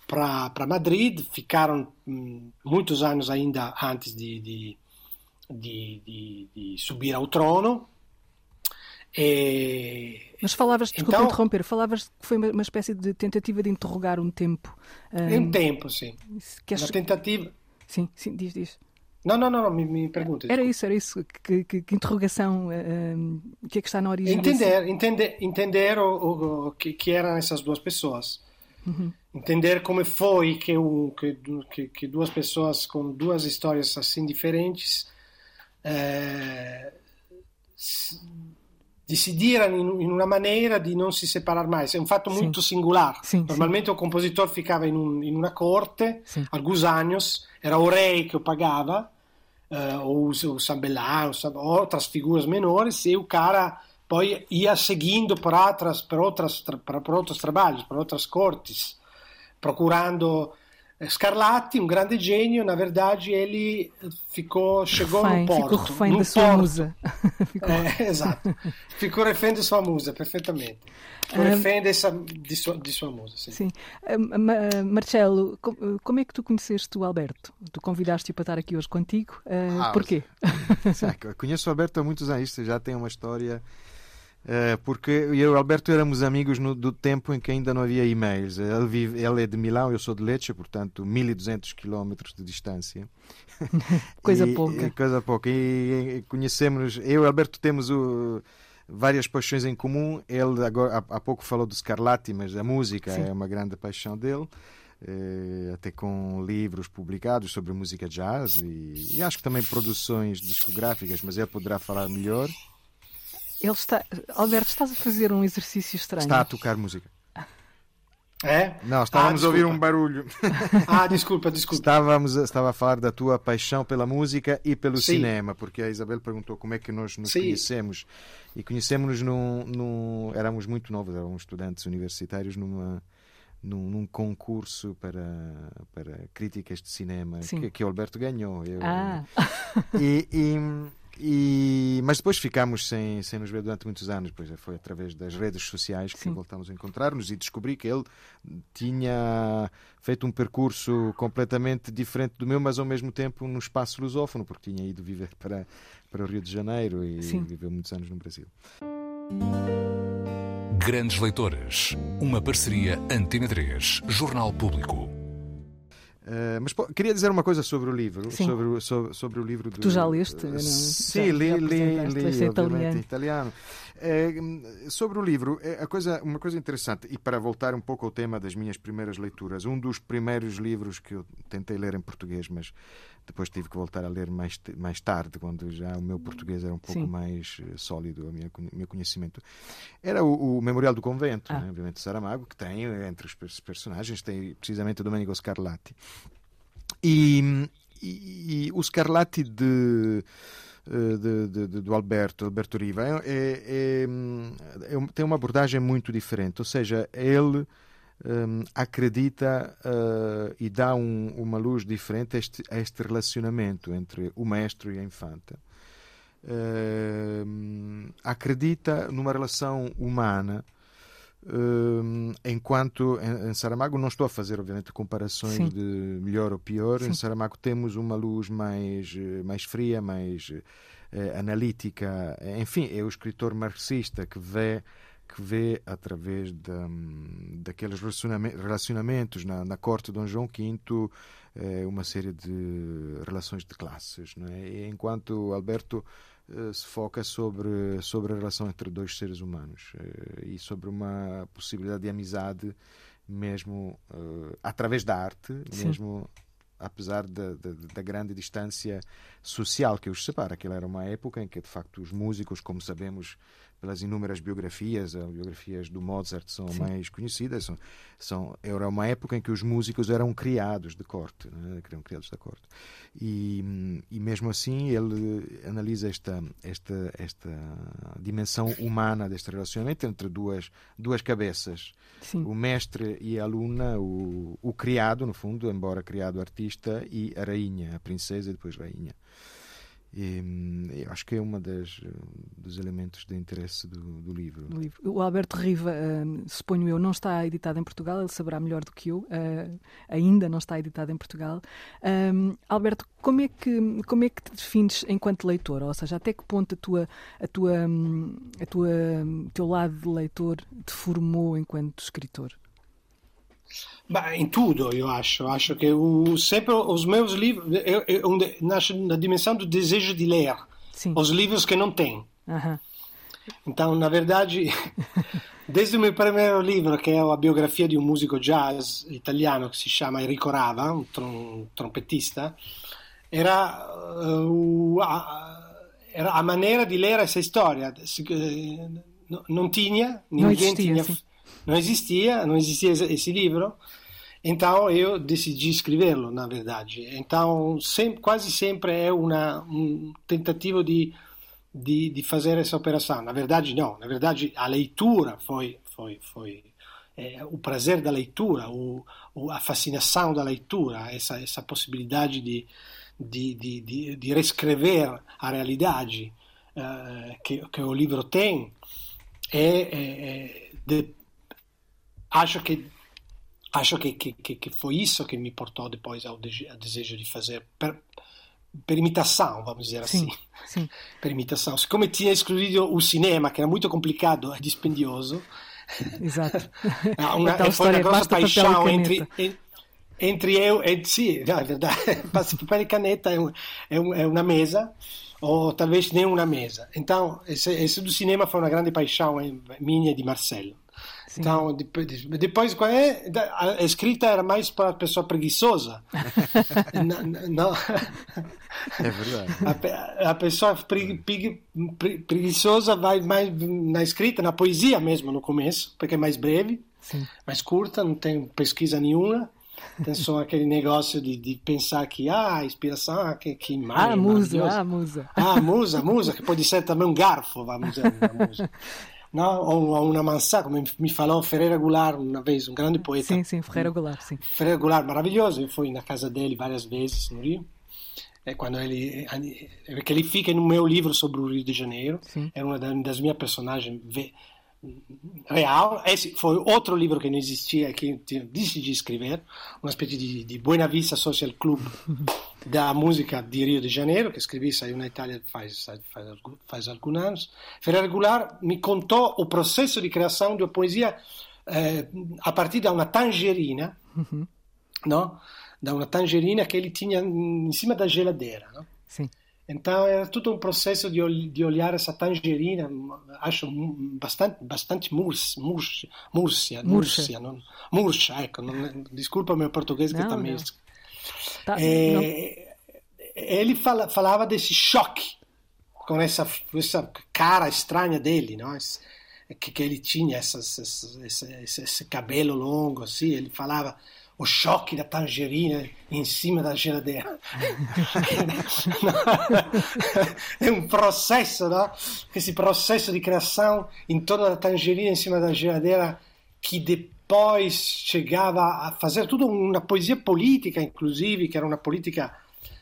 para Madrid, ficaram hum, muitos anos ainda antes de, de, de, de subir ao trono. E... Mas falavas, desculpa então, interromper, falavas que foi uma, uma, espécie de tentativa de interrogar um tempo. Um, um tempo, sim. Queres... Uma tentativa. Sim, sim, diz, diz. Não, não, não, não me, me pergunta. Era isso, era isso. Que, que, que interrogação, uh, o que é que está na origem Entender, desse... entender, entender o, o, o que, que, eram essas duas pessoas. Uhum. Entender como foi que, um, que, que, duas pessoas com duas histórias assim diferentes uh, decidiram in, una maneira di non si separar mais. È un fatto sì. molto singolare. Sì, Normalmente sì. o compositor ficava in, un, in una corte, sì. alguns anos, era o rei que o pagava, uh, ou o sambellano, ou outras figuras menores, e o cara poi ia seguindo por outras, por outras, por outros trabalhos, por outras cortes, procurando Scarlatti, um grande gênio, na verdade ele ficou, chegou refém, no porto. Ficou refém da sua porto. musa. ficou... É, exato. Ficou refém da sua musa, perfeitamente. Ficou um, refém dessa, de, sua, de sua musa, sim. sim. Um, Marcelo, como é que tu conheceste o Alberto? Tu convidaste-o para estar aqui hoje contigo. Uh, ah, porquê? conheço o Alberto há muitos anos, já tem uma história eh, porque eu e o Alberto éramos amigos no, do tempo em que ainda não havia e-mails. Ele, vive, ele é de Milão, eu sou de Lecce, portanto 1200 quilómetros de distância. coisa e, pouca. E, coisa pouca. E, e conhecemos, eu e o Alberto temos o, várias paixões em comum. Ele agora, há, há pouco falou do Scarlatti, mas a música Sim. é uma grande paixão dele. Eh, até com livros publicados sobre música jazz e, e acho que também produções discográficas, mas ele poderá falar melhor. Ele está. Alberto, estás a fazer um exercício estranho. Está a tocar música. É? Não, estávamos ah, a ouvir um barulho. Ah, desculpa, desculpa. Estávamos, estava a falar da tua paixão pela música e pelo Sim. cinema, porque a Isabel perguntou como é que nós nos Sim. conhecemos. E conhecemos-nos num, num. Éramos muito novos, éramos estudantes universitários numa. Num, num, concurso para, para críticas de cinema que, que o Alberto ganhou. Eu, ah. e, e, e, mas depois ficámos sem, sem nos ver durante muitos anos. Pois foi através das redes sociais que Sim. voltámos a encontrar-nos e descobri que ele tinha feito um percurso completamente diferente do meu, mas ao mesmo tempo no espaço lusófono, porque tinha ido viver para, para o Rio de Janeiro e Sim. viveu muitos anos no Brasil. Grandes Leitores, uma parceria Antena 3, Jornal Público. Uh, mas pô, queria dizer uma coisa sobre o livro. Sobre, sobre, sobre, o livro do, Tu já leste? Uh, sim, li, li, li, italiano. italiano. Uh, sobre o livro, a coisa, uma coisa interessante, e para voltar um pouco ao tema das minhas primeiras leituras, um dos primeiros livros que eu tentei ler em português, mas depois tive que voltar a ler mais, mais tarde, quando já o meu português era um pouco Sim. mais eh, sólido, o meu, meu conhecimento. Era o, o Memorial do Convento, ah. né? obviamente Saramago, que tem entre os personagens, tem precisamente o Domenico Scarlatti. E, e, e o Scarlatti de, eh, de, de, de, do Alberto, Alberto Riva, é, é, é, é tem uma abordagem muito diferente, ou seja, ele um, acredita uh, e dá um, uma luz diferente a este, a este, relacionamento entre o mestre e a infanta. Uh, acredita numa relação humana. Enquanto em, Saramago não estou a fazer obviamente comparações Sim. de melhor ou pior Sim. em Saramago temos uma luz mais mais fria mais eh, analítica enfim é o escritor marxista que vê que vê através da, daqueles relacionamentos na, na corte de Dom João V eh, uma série de relações de classes. Não é? E enquanto Alberto eh, se foca sobre, sobre a relação entre dois seres humanos eh, e sobre uma possibilidade de amizade mesmo através da arte, Sim. mesmo apesar da, da, da, grande distância social que os separa. Aquela era uma época em que, de facto, os músicos, como sabemos, pelas inúmeras biografias, as biografias do Mozart são Sim. mais conhecidas. São, são, era uma época em que os músicos eram criados de corte, né? eram criados da corte. E, e mesmo assim ele analisa esta, esta, esta dimensão humana deste relacionamento entre duas, duas cabeças. Sim. O mestre e a aluna, o, o criado, no fundo, embora criado artista, e a rainha, a princesa e depois rainha. E, eu acho que é um dos elementos de interesse do, do, livro. livro. O Alberto Riva, uh, suponho eu, não está editado em Portugal, ele saberá melhor do que eu, uh, ainda não está editado em Portugal. Um, Alberto, como é, que, como é que te defines enquanto leitor? Ou seja, até que ponto a tua, a tua, a tua, teu lado de leitor te formou enquanto escritor? Beh, em tudo, eu acho. Acho que o, sempre os meus livros eu, eu, nasce na dimensão do desejo de ler Sim. os livros que não tem. Uhum. Então, na verdade, desde o meu primeiro livro, que é a biografia de um músico jazz italiano que se chama Enrico Rava, um, trom, trompetista, era, uh, a, era a maneira di ler essa história. Non tinha, ninguém tinha, não existia, não existia esse livro. Então eu decidi escrevê-lo, na verdade. Então quase sempre é uma, um tentativo de, de, de, fazer essa operação. Na verdade não, na verdade a leitura foi, foi, foi é, o prazer da leitura, o, o, a fascinação da leitura, essa, essa possibilidade de, de, de, de, de reescrever a realidade uh, que, que o livro tem, é, é, é de, acho que acho que, que, que, foi isso que me portou depois ao, de, ao desejo de fazer per, per, imitação, vamos dizer sim, assim. Sim. Per imitação. Siccome tinha excluído o cinema, que era muito complicado e dispendioso, Exato. uma, foi história, uma grossa paixão entre, entre eu e no, é verdade, papel e caneta é, um, é, um, é uma mesa ou talvez nem uma mesa. Então, esse, esse do cinema foi uma grande paixão minha e de Marcelo. Sim. Então, depois, qual é? A escrita era mais para a pessoa preguiçosa. não, não. É verdade. A, a pessoa pregui, pregui, preguiçosa vai mais na escrita, na poesia mesmo no começo, porque é mais breve, Sim. mais curta, não tem pesquisa nenhuma. Só aquele negócio de, de pensar que ah, inspiração, ah, que, que imagem. Ah, musa, ah, musa. Ah, musa, musa, que pode ser também um garfo, vamos dizer. Musa no? ou, uma mansà, como me falou Ferreira Goulart uma vez, um grande poeta. Sim, sim, Ferreira Goulart, sim. Ferreira Goulart, maravilhoso. Eu fui na casa dele várias vezes no Rio. É quando ele, que ele fica no meu livro sobre o Rio de Janeiro. Sim. É uma das minhas personagens real. Esse foi outro livro que não existia, que eu decidi escrever, uma espécie de, de Buena Vista Social Club da música de Rio de Janeiro, que escrevi, saiu na Itália faz, faz, faz alguns anos. Ferreira Goulart me contou o processo de criação de uma poesia eh, a partir de uma tangerina, uhum. não? da uma tangerina que ele tinha em cima da geladeira. Não? Sim. Então era tutto um processo de, de olhar essa tangerina, acho bastante, bastante murcia, murcia, murcia, murcia, não, murcha, ecco, não, desculpa meu português que está meio... Tá, é, ele fala, falava desse choque com essa, essa cara estranha dele, não? Que, que ele tinha essas, esse, esse, esse cabelo longo, assim, ele falava o choque da tangerina em cima da geladeira. é um processo, não? esse processo de criação em torno da tangerina em cima da geladeira que depois chegava a fazer tudo uma poesia política, inclusive, que era uma política.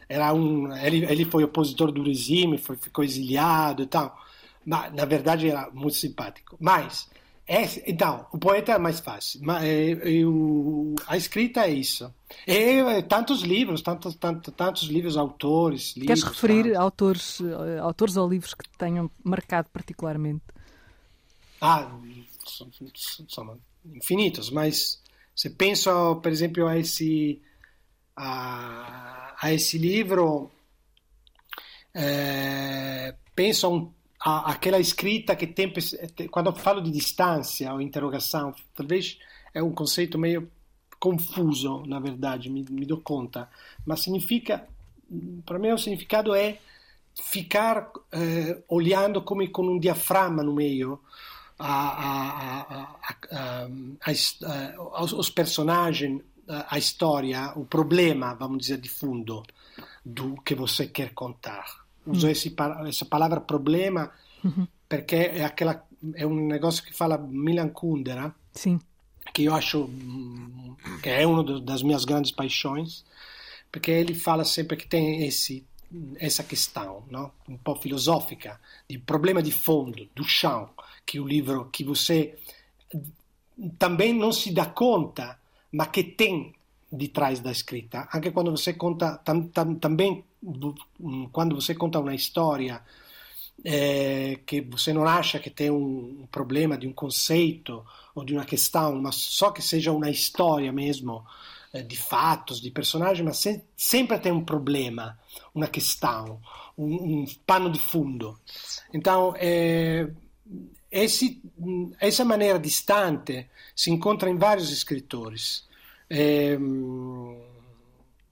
Era um, ele, ele foi opositor do regime, foi, ficou exiliado e tal. Mas, na verdade, era muito simpático. Mas é, então, o poeta é mais fácil, mas é, é, a escrita é isso. E é, tantos livros, tantos, tantos, tantos livros, autores. Queres livros, referir autores, autores ou livros que te tenham marcado particularmente? Ah, são, são infinitos, mas se penso, por exemplo, a esse, a, a esse livro, é, penso a um a, aquela escrita que tem quando falo de distância ou interrogação talvez é um conceito meio confuso na verdade me, me dou conta mas significa para mim o significado é ficar eh, olhando come com um diafragma no meio a, a, a, os personagens, a história, o problema, vamos dizer, de fundo do que você quer contar. Uso mm. essa palavra problema mm-hmm. perché è, aquela, è, un negócio que fala Milan Kundera, que eu acho que é uma das minhas grandes paixões, porque ele fala sempre que tem esse essa questão, no? un po' filosofica, di problema di fondo, do chão, que o livro que você também não se dá conta, mas que tem de trás da escrita. Anche quando você conta, tam, tam, também quando você conta uma história é, que você não acha que tem um problema de um conceito ou de uma questão, mas só que seja uma história mesmo, eh, de fatos, de personagem, mas se, sempre tem um problema, uma questão, um, pano de fundo. Então, é, esse, essa maneira distante si incontra in vari scrittori. Eh,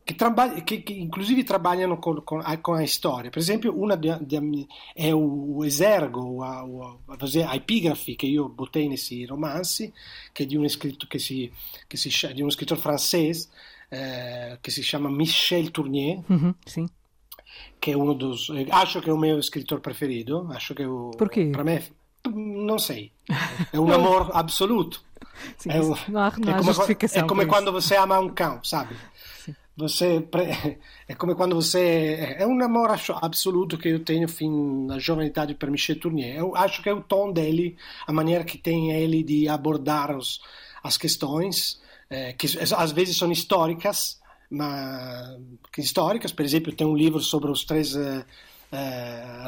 che, traba- che, che, inclusive trabalham com, com, com, a história. Por exemplo, uma de, de, é o, o Esergo, a, epigrafe che io botei nessi romanzi, che è di, un scritto, che si, che si, di uno scrittore francese eh, che si chiama Michel Tournier. Mm-hmm, sì. Che è uno dos. Eh, acho che è il mio scrittore preferito. Acho che Perché? Per me, non sei. È un amor assoluto. Sim, é, um, não há, não é, como, é como quando você ama um cão, sabe? Você é como quando você é um amor absoluto que eu tenho fim na jovenidade para Michel Tournier. Eu acho que é o tom dele, a maneira que tem ele de abordar os, as questões é, que às vezes são históricas, mas históricas. Por exemplo, tem um livro sobre os três uh,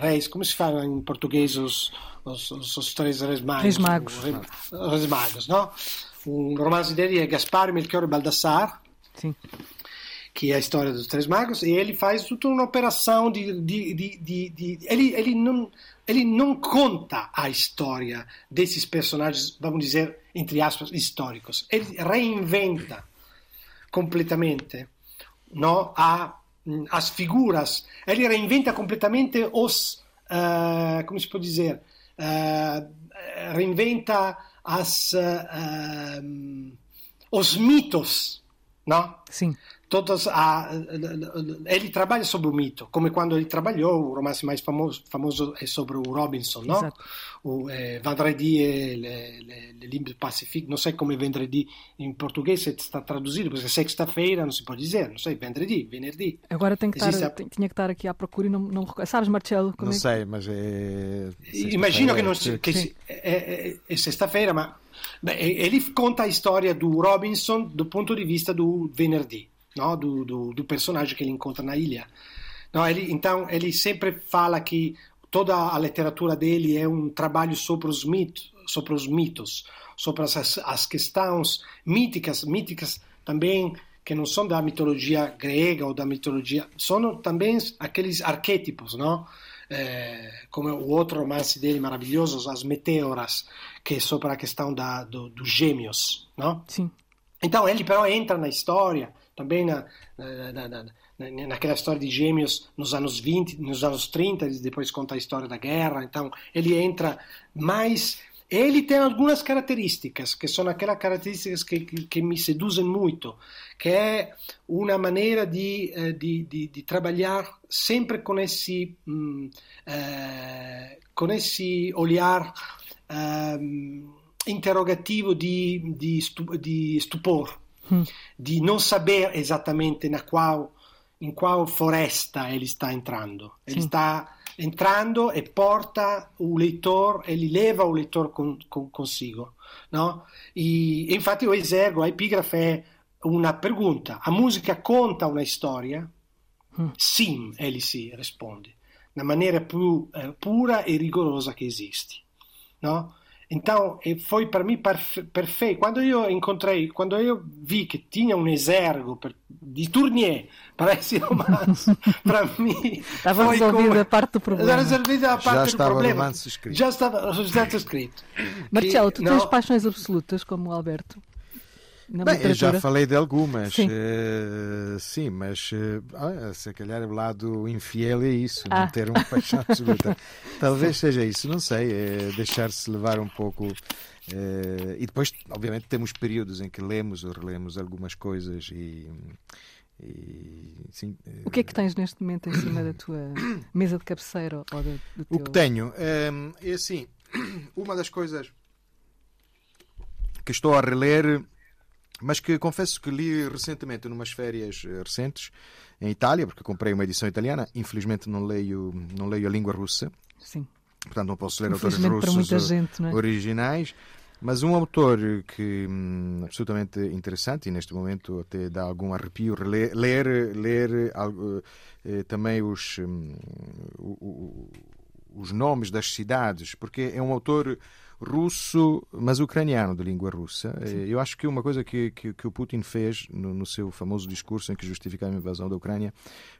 reis, como se fala em português os, os, os, os três reis magos? Reis magos. Os reis magos, não? Um romance dele é Gaspar, Melchior e Baldassar. Sim. Que é a história dos três magos, e ele faz toda uma operação de. de, de, de, de ele, ele, não, ele não conta a história desses personagens, vamos dizer, entre aspas, históricos. Ele reinventa completamente no, a as figuras, ele reinventa completamente os, uh, come si può dire, uh, reinventa as, uh, os mitos, no? Sim. Todas a, ele trabalha sobre o mito, come quando ele trabalhou, o romance mais famoso, famoso é sobre o Robinson, no? Exato. O eh, Vendredi e le, le, le Limbe Pacifique, não sei como é Vendredi em português, se está traduzido, porque sexta-feira não se pode dizer, não sei, Vendredi, Venerdì. Agora tem que estar, a... tinha que estar aqui à procura e não, não sabes, Marcelo? Não é sei, mas é... Imagino que, não, que é, é, é sexta-feira, mas beh, ele conta a história do Robinson do ponto de vista do Venerdì no? do, do, do, personagem que ele encontra na ilha. No, ele, então, ele sempre fala que toda a literatura dele é um trabalho sobre os mitos, sobre os mitos, sobre as, as questões míticas, míticas também que não são da mitologia grega ou da mitologia, são também aqueles arquétipos, não? É, como o outro romance dele maravilhoso, As Meteoras, que é sobre a questão da, do, dos gêmeos, não? Sim. Então ele però entra na história, também na, na, na, naquela história de gêmeos nos anos 20, nos anos 30, depois conta a história da guerra, então ele entra mais. Ele tem algumas características, que são aquelas características que, que, que me seduzem muito, que é uma maneira de, eh, de, de, de trabalhar sempre com esse, hum, eh, com esse olhar hum, interrogativo de, de, de hum. di non sapere esattamente na qual, in qual foresta ele está entrando. Ele Sim. está entrando e porta o leitor, ele leva o leitor con, con, consigo. No? E, infatti o esergo, a epigrafe è una pergunta. A musica conta una storia? Mm. Sim, ele si risponde, na maneira più eh, pura e rigorosa che esiste. No? Então, foi para mim perfeito. Quando eu encontrei, quando eu vi que tinha um exército de Tournier para esse romance, para mim. Estava resolvida como... a parte do problema. Estava resolvida a parte já do estava problema. O romance escrito. Já estava, já escrito. Marcelo, tu tens não... paixões absolutas como o Alberto? Na Bem, literatura? eu já falei de algumas, Sim. eh, sim, mas ah, se calhar o lado infiel é isso, Ah. não ter uma paixão absoluta. Talvez seja isso, não sei, é deixar-se levar um pouco. eh, e depois, obviamente, temos períodos em que lemos ou relemos algumas coisas e. e, sim, O que é que tens neste momento em cima da tua mesa de cabeceira ou do, do O teu... que tenho ehm, é assim, uma das coisas que estou a reler, mas que confesso que li recentemente, numas férias eh, recentes, em Itália, porque comprei uma edição italiana. Infelizmente não leio, não leio a língua russa, Sim, portanto não posso ler autores russos eh, gente, é? originais. Mas um autor que hum, absolutamente interessante e neste momento até dá algum arrepio ler ler, ler algo, eh, também os hum, o- o- os nomes das cidades porque é um autor russo mas ucraniano de língua russa Eh, eu acho que uma coisa que, que, que o Putin fez no, no seu famoso discurso em que justificava a invasão da Ucrânia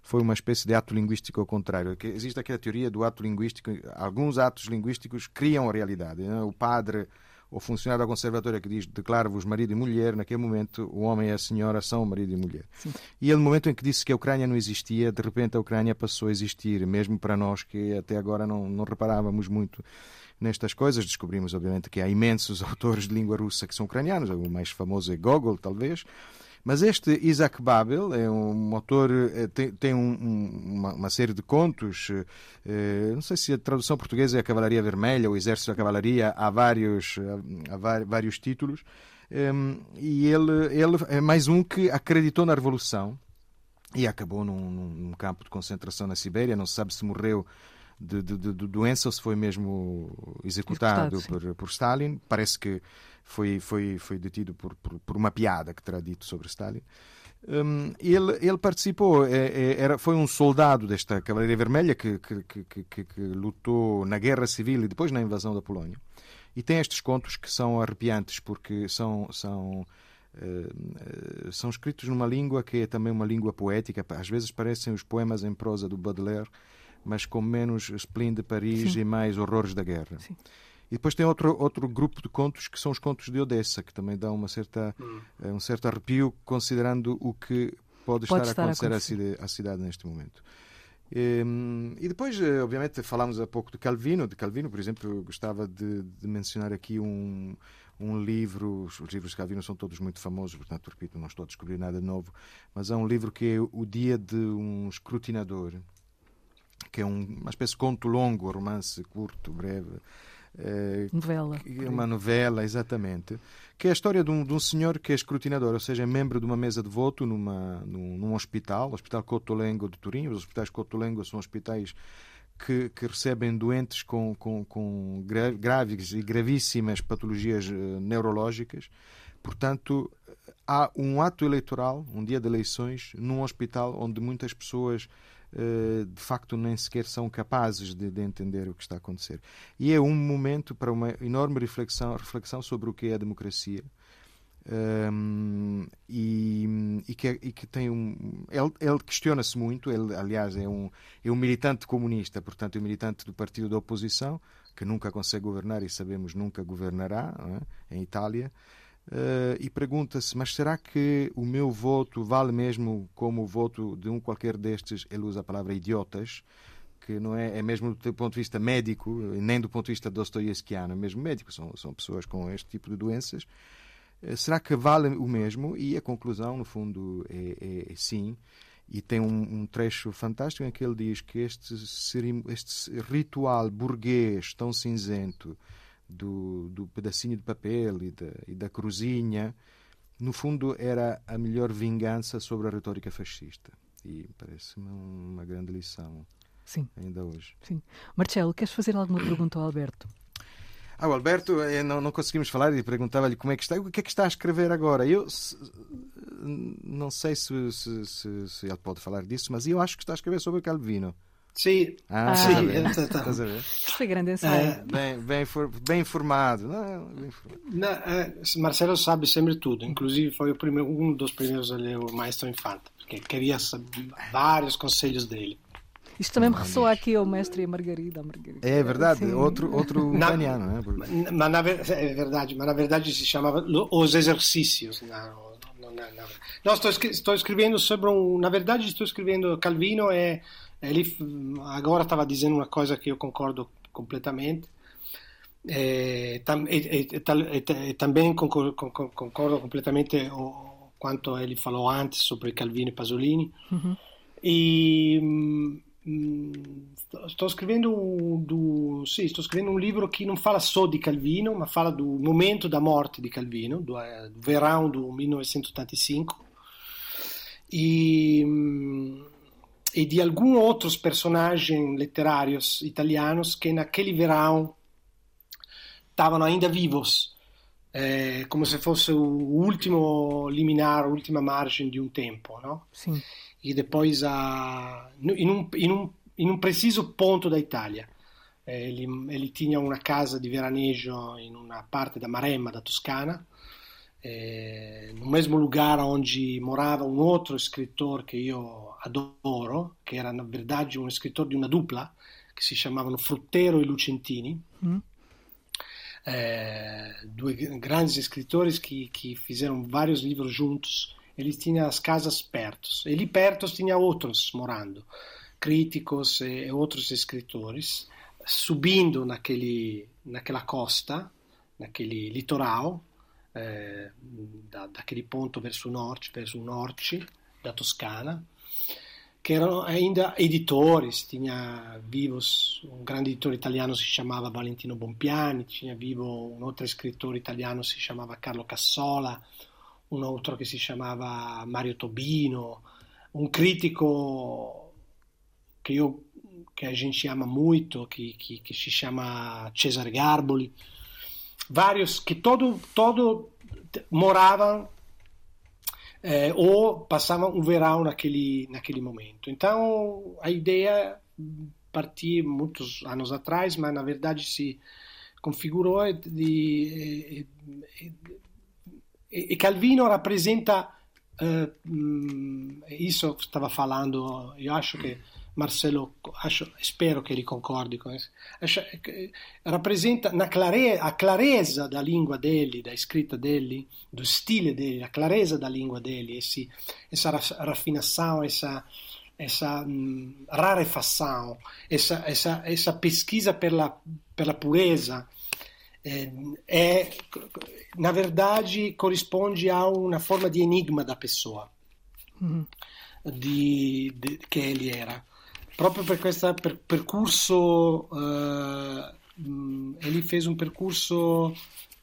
foi uma espécie de ato linguístico ao contrário que existe aquela teoria do ato linguístico alguns atos linguísticos criam a realidade né? o padre o funcionário da conservatória que diz declaro-vos marido e mulher, naquele momento o homem e a senhora são marido e mulher. Sim. E ele, no momento em que disse que a Ucrânia não existia, de repente a Ucrânia passou a existir, mesmo para nós que até agora não, não reparávamos muito nestas coisas. Descobrimos, obviamente, que há imensos autores de língua russa que são ucranianos, o mais famoso é Gogol, talvez. Mas este Isaac Babel é um autor, eh, tem, tem um- um- uma, uma série de contos, eh, não sei se a tradução portuguesa é a Cavalaria Vermelha ou Exército da Cavalaria, há vários, há vários títulos, Em, e ele, ele é mais um que acreditou na Revolução e acabou num- num campo de concentração na Sibéria, não se sabe se morreu de, de- de- doença ou se foi mesmo executado, Executado, por, por Stalin. Parece que foi, foi, foi detido por, por, por uma piada que terá dito sobre Stalin. Hum, ele, ele participou, é, é, era, foi um soldado desta Cavalaria Vermelha que, que, que, que- lutou na Guerra Civil e depois na invasão da Polónia. E tem estes contos que são arrepiantes porque são, são, eh, são escritos numa língua que é também uma língua poética. Às vezes parecem os poemas em prosa do Baudelaire, mas com menos spleen de Paris Sim. e mais horrores da guerra. Sim. E depois tem outro, outro grupo de contos que são os contos de Odessa, que também dão uma certa, eh, um certo arrepio, considerando o que pode, Pode estar, estar a a acontecer à acontecer. cidade, à cidade neste momento. Ehm, E, depois, eh, obviamente, falámos há pouco de Calvino. De Calvino, por exemplo, gostava de, de mencionar aqui um, um livro. Os livros de Calvino são todos muito famosos, portanto, repito, não estou a descobrir nada novo. Mas há um livro que é O Dia de um Escrutinador, que é um- uma espécie de conto longo, romance curto, breve. eh, Novela. é uma novela, exatamente, que é a história de um, de um senhor que é escrutinador, ou seja, é membro de uma mesa de voto numa, num, num hospital, o Hospital Cotolengo de Turim. Os hospitais Cotolengo são hospitais que, que recebem doentes com, com, com gra- graves e gravíssimas patologias eh, neurológicas. Portanto, há um ato eleitoral, um dia de eleições, num hospital onde muitas pessoas de facto nem sequer são capazes de, de entender o que está a acontecer. E é um momento para uma enorme reflexão, reflexão sobre o que é a democracia. Um, e, e que, e que tem um. Ele, ele questiona-se muito, ele, aliás, é um, é um militante comunista, portanto, é um militante do partido da oposição, que nunca consegue governar e sabemos nunca governará é? em Itália. Uh, e pergunta-se: mas será que o meu voto vale mesmo como o voto de um qualquer destes? Ele usa a palavra idiotas, que não é, é mesmo do ponto de vista médico, nem do ponto de vista dostoievskiano, é mesmo médico, são, são pessoas com este tipo de doenças. Uh, será que vale o mesmo? E a conclusão, no fundo, é, é, é sim. E tem um, um, trecho fantástico em que ele diz que este, este ritual burguês tão cinzento do, do pedacinho de papel e da, e da cruzinha, no fundo era a melhor vingança sobre a retórica fascista. E parece-me uma grande lição Sim. ainda hoje. Sim. Marcelo, queres fazer alguma pergunta ao Alberto? Ah, o Alberto, não, não conseguimos falar e perguntava-lhe como é que está. O que é que está a escrever agora? Eu se, não sei se, se, se, se, ele pode falar disso, mas eu acho que está a escrever sobre Calvino. Sim, ah, sim, estás a ver? Isso foi grande ensaio. É, bem, bem, for, bem informado. Não, bem informado. Não, é, Marcelo sabe sempre tudo. Inclusive foi o primeiro, um dos primeiros a ler o Maestro Infante, porque queria saber vários conselhos dele. Isto também me ressoa aqui ao mestre e a Margarida. Margarida. É verdade, Sim. outro, outro na, italiano. Né? Mas na, é verdade, mas na verdade se chamava Os Exercícios. Não, não, não, não. estou, estou escrevendo sobre um. Na verdade, estou escrevendo Calvino e ele agora estava dizendo uma coisa que eu concordo completamente. E, e, e, e também concordo, concordo completamente com quanto ele falou antes sobre Calvino e Pasolini. Uhum. E hum, sto scrivendo, do, sì, sto scrivendo un libro che non fala solo di Calvino, ma fala do momento da morte di Calvino, verão do 1985. E, e di alcuni altri personaggi letterari italiani che naquele verão stavano ainda vivos eh, come se fosse l'ultimo liminare, l'ultima margine di un tempo, no? Sì. E depois a, in, un, in, un, in un preciso ponto da Italia. Eh, ele, ele tinha una casa di veraneggio in una parte da Maremma, da Toscana, eh, no mesmo lugar onde morava un altro scrittore che io adoro, che era verdade un scrittore di una dupla, che si chiamavano Fruttero e Lucentini. Mm é, dois grandes escritores que, que fizeram vários livros juntos. Eles tinham as casas perto. Ele perto tinha outros morando, críticos e outros escritores, subindo naquele, naquela costa, naquele litoral, é, da, daquele ponto verso norte, verso norte da Toscana che erano ainda editori, tinha vivos, un grande editore italiano si chiamava Valentino Bompiani, tinha vivo un altro scrittore italiano si chiamava Carlo Cassola, un altro che si chiamava Mario Tobino, un critico che, io, che a gente ama molto, che, che, che si chiama Cesare Garboli, varios che todo, todo é, ou passava um verão naquele, naquele momento. Então, a ideia partiu muitos anos atrás, mas na verdade se configurou de, e, e Calvino rappresenta uh, isso stava falando, eu acho che Marcelo, acho, spero che li concordi con isso, rappresenta na clare, a clareza da língua dele, da escrita dele, do stile dele, a clareza da língua dele, esse, essa raffinação, essa, essa um, rarefação, essa, essa, essa pesquisa pela, pela pureza, é, é, na verdade, corresponde a uma forma de enigma da pessoa, uhum. de, de, que ele era proprio per questo per, percorso, uh, ele fez um percurso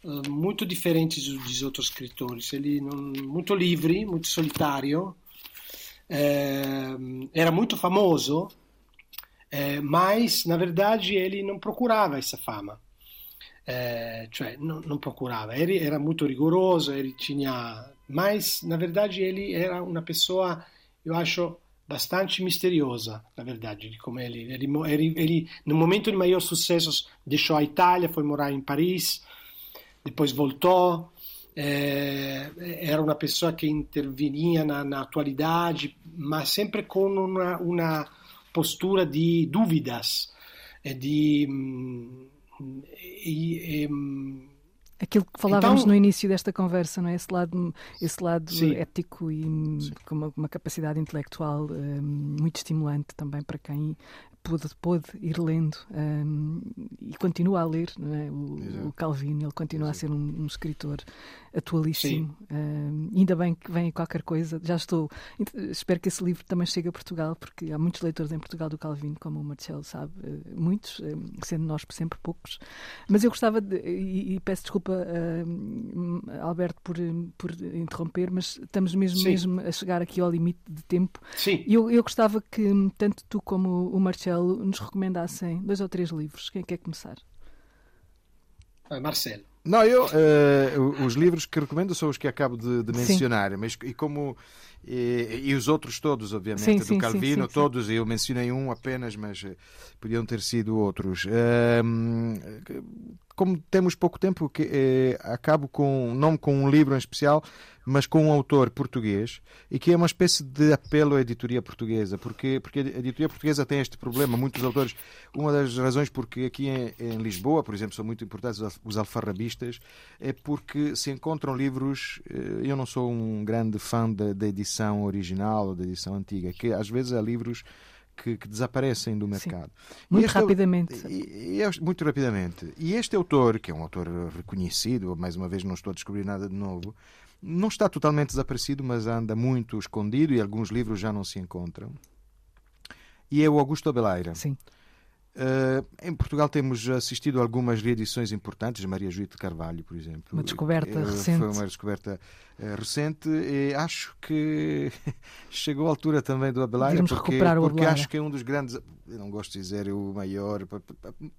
uh, muito diferente dos outros escritores. Ele non, muito livre, muito solitário, uh, era muito famoso, mas na verdade ele não procurava essa fama. cioè non, non procurava, ele era muito rigoroso, ele tinha, mas na verdade ele era uma pessoa, eu acho, bastante misteriosa, na verdade, de como ele, ele, ele, ele, no momento de maior sucesso, deixou a Itália, foi morar em Paris, depois voltou, é, era uma pessoa que intervinha na, na atualidade, mas sempre com uma, uma postura de dúvidas, de... E, e, Aquilo que falávamos então, no início desta conversa, não é? Esse lado, esse lado ético e sim. com uma, uma, capacidade intelectual um, muito estimulante também para quem pôde, pôde ir lendo um, e continua a ler é? o, o, Calvino, ele continua Exato. a ser um, um escritor atualíssimo. Um, ainda bem que vem qualquer coisa. Já estou. Espero que esse livro também chegue a Portugal, porque há muitos leitores em Portugal do Calvino, como o Marcelo sabe, eh, muitos, sendo nós sempre poucos. Mas eu gostava de, e, e peço desculpa, uh, Alberto, por, por interromper, mas estamos mesmo, mesmo a chegar aqui ao limite de tempo. Sim. Eu, eu gostava que tanto tu como o Marcelo Marcelo, nos recomendassem dois ou três livros. Quem quer começar? Marcelo. Não, eu, uh, os livros que recomendo são os que acabo de, de mencionar, Sim. mas e como E, e, os outros todos, obviamente, sim, do sim, Calvino, sim, todos, eu mencionei um apenas, mas uh, podiam ter sido outros. Uh, como temos pouco tempo, que, eh, acabo com, não com um livro em especial, mas com um autor português e que é uma espécie de apelo à editoria portuguesa, porque, porque a editoria portuguesa tem este problema. Muitos autores, uma das razões porque aqui em, em Lisboa, por exemplo, são muito importantes os alfarrabistas, é porque se encontram livros. Eh, eu não sou um grande fã da, da edição original ou da edição antiga, que às vezes há livros que, que desaparecem do mercado. Sim, muito rapidamente. E, e, muito rapidamente. E este autor, que é um autor reconhecido, mais uma vez não estou a descobrir nada de novo, não está totalmente desaparecido, mas anda muito escondido e alguns livros já não se encontram. E é o Augusto Abelaira. Sim. Uh, em Portugal temos assistido a algumas reedições importantes, Maria Juíte de Carvalho, por exemplo. Uma descoberta uh, recente. Foi uma descoberta uh, recente e acho que chegou a altura também do Abelaira, porque, porque acho que é um dos grandes, eu não gosto de dizer o maior,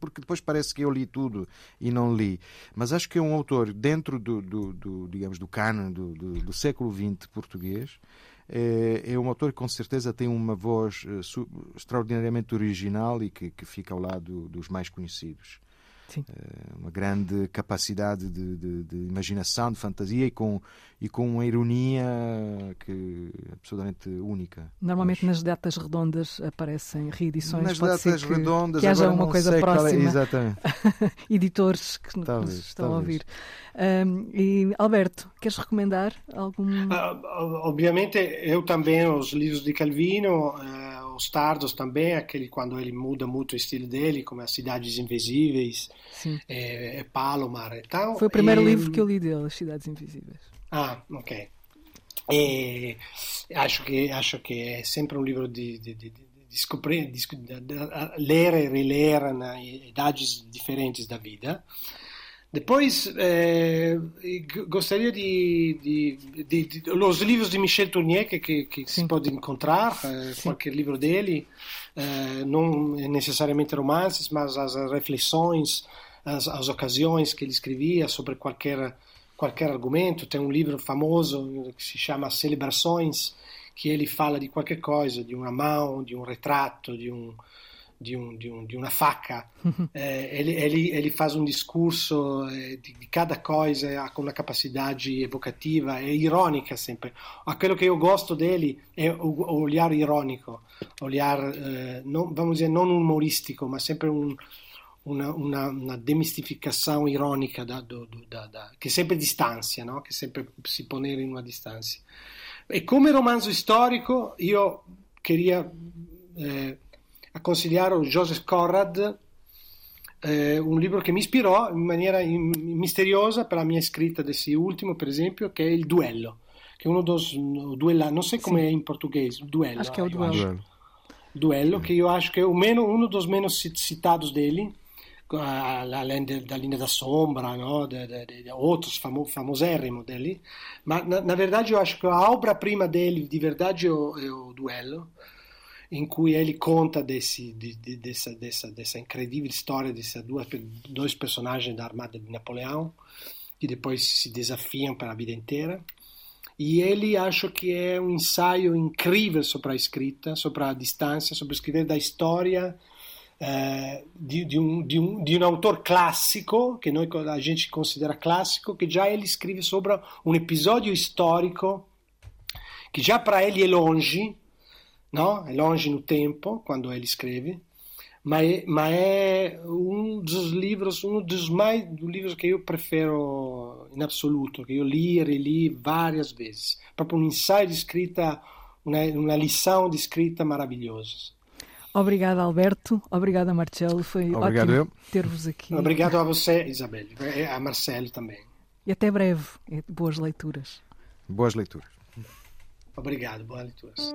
porque depois parece que eu li tudo e não li, mas acho que é um autor dentro do, do, do digamos, do canon do, do, do século XX português, é, é um autor que com certeza tem uma voz uh, extraordinariamente original e que, que fica ao lado dos mais conhecidos. Sim. Eh, uma grande capacidade de, de, de, imaginação, de fantasia e com, e com uma ironia que é absolutamente única. Normalmente nas datas redondas aparecem reedições. Nas Pode datas que, redondas, que haja uma coisa é- próxima. É, exatamente. Editores que talvez, nos estão talvez. a ouvir. Um, e Alberto, queres recomendar algum? Uh, obviamente eu também os livros de Calvino. Uh, os tardos também, aquele quando ele muda muito o estilo dele, como as Cidades Invisíveis, é, é Palomar e tal. Foi o primeiro e... livro que eu li dele, As Cidades Invisíveis. Ah, ok. E acho que acho que é sempre um livro de, de, de, de descobrir, de, ler e reler na idades diferentes da vida. Depois eh, gostaria de, de, de, de, os livros de Michel Tournier que, que, que se pode encontrar, eh, qualquer livro dele, eh, não necessariamente romances, mas as reflexões, as, as ocasiões que ele escrevia sobre qualquer qualquer argumento. Tem um livro famoso que se chama Celebrações, que ele fala de qualquer coisa, de uma mão, de um retrato, de um de, um, de, um, de uma faca. Uhum. É, ele, ele, ele faz um discurso é, de, de, cada coisa é, com uma capacidade evocativa, é irônica sempre. Aquilo que eu gosto dele é o, o olhar irônico, olhar, é, não, vamos dizer, não humoristico, mas sempre um, una, una, una, demistificação irônica da, do, do, da, da, che sempre distanzia, no? che sempre si ponere in una distanza. E come romanzo storico io queria eh, consigliare Joseph Conrad, eh, un libro che mi ispirò in maniera in, misteriosa per la mia scritta desse ultimo, per esempio, che è Il Duello, che è uno dos duella, non so come sì. è in portoghese, Duello. Acho que é o Duello. Duello, che io acho che è meno, uno dos menos citados dele, além da linha da sombra, no? de, de, de outros famo, famoserrimo dele, mas na, na, verdade eu acho que a obra-prima dele de verdade é o, é o Duello, in cui ele conta desse, de, de, dessa, dessa, dessa desses dois, personagens da armada de Napoleão, que depois se desafiam para a vida inteira. E ele acho que é um ensaio incrível sobre a escrita, sobre a distância, sobre escrever da história eh, di, di, un, di, un, di, un, autor classico, che noi, a gente considera classico, che già ele scrive sobre un episodio storico che già para ele è longe, no? è longe no tempo, quando ele scrive, ma è, ma è um dos livros, um dos mais dos livros que eu prefiro in assoluto, che io li e rili várias vezes. Proprio un ensaio di scritta, una, una lição de escrita maravilhosa. Obrigada, Alberto. Obrigada, Marcelo. Foi Obrigado ótimo ter-vos aqui. Obrigado a você, Isabel. A Marcelo também. E até breve. Boas leituras. Boas leituras. Obrigado. Boas leituras.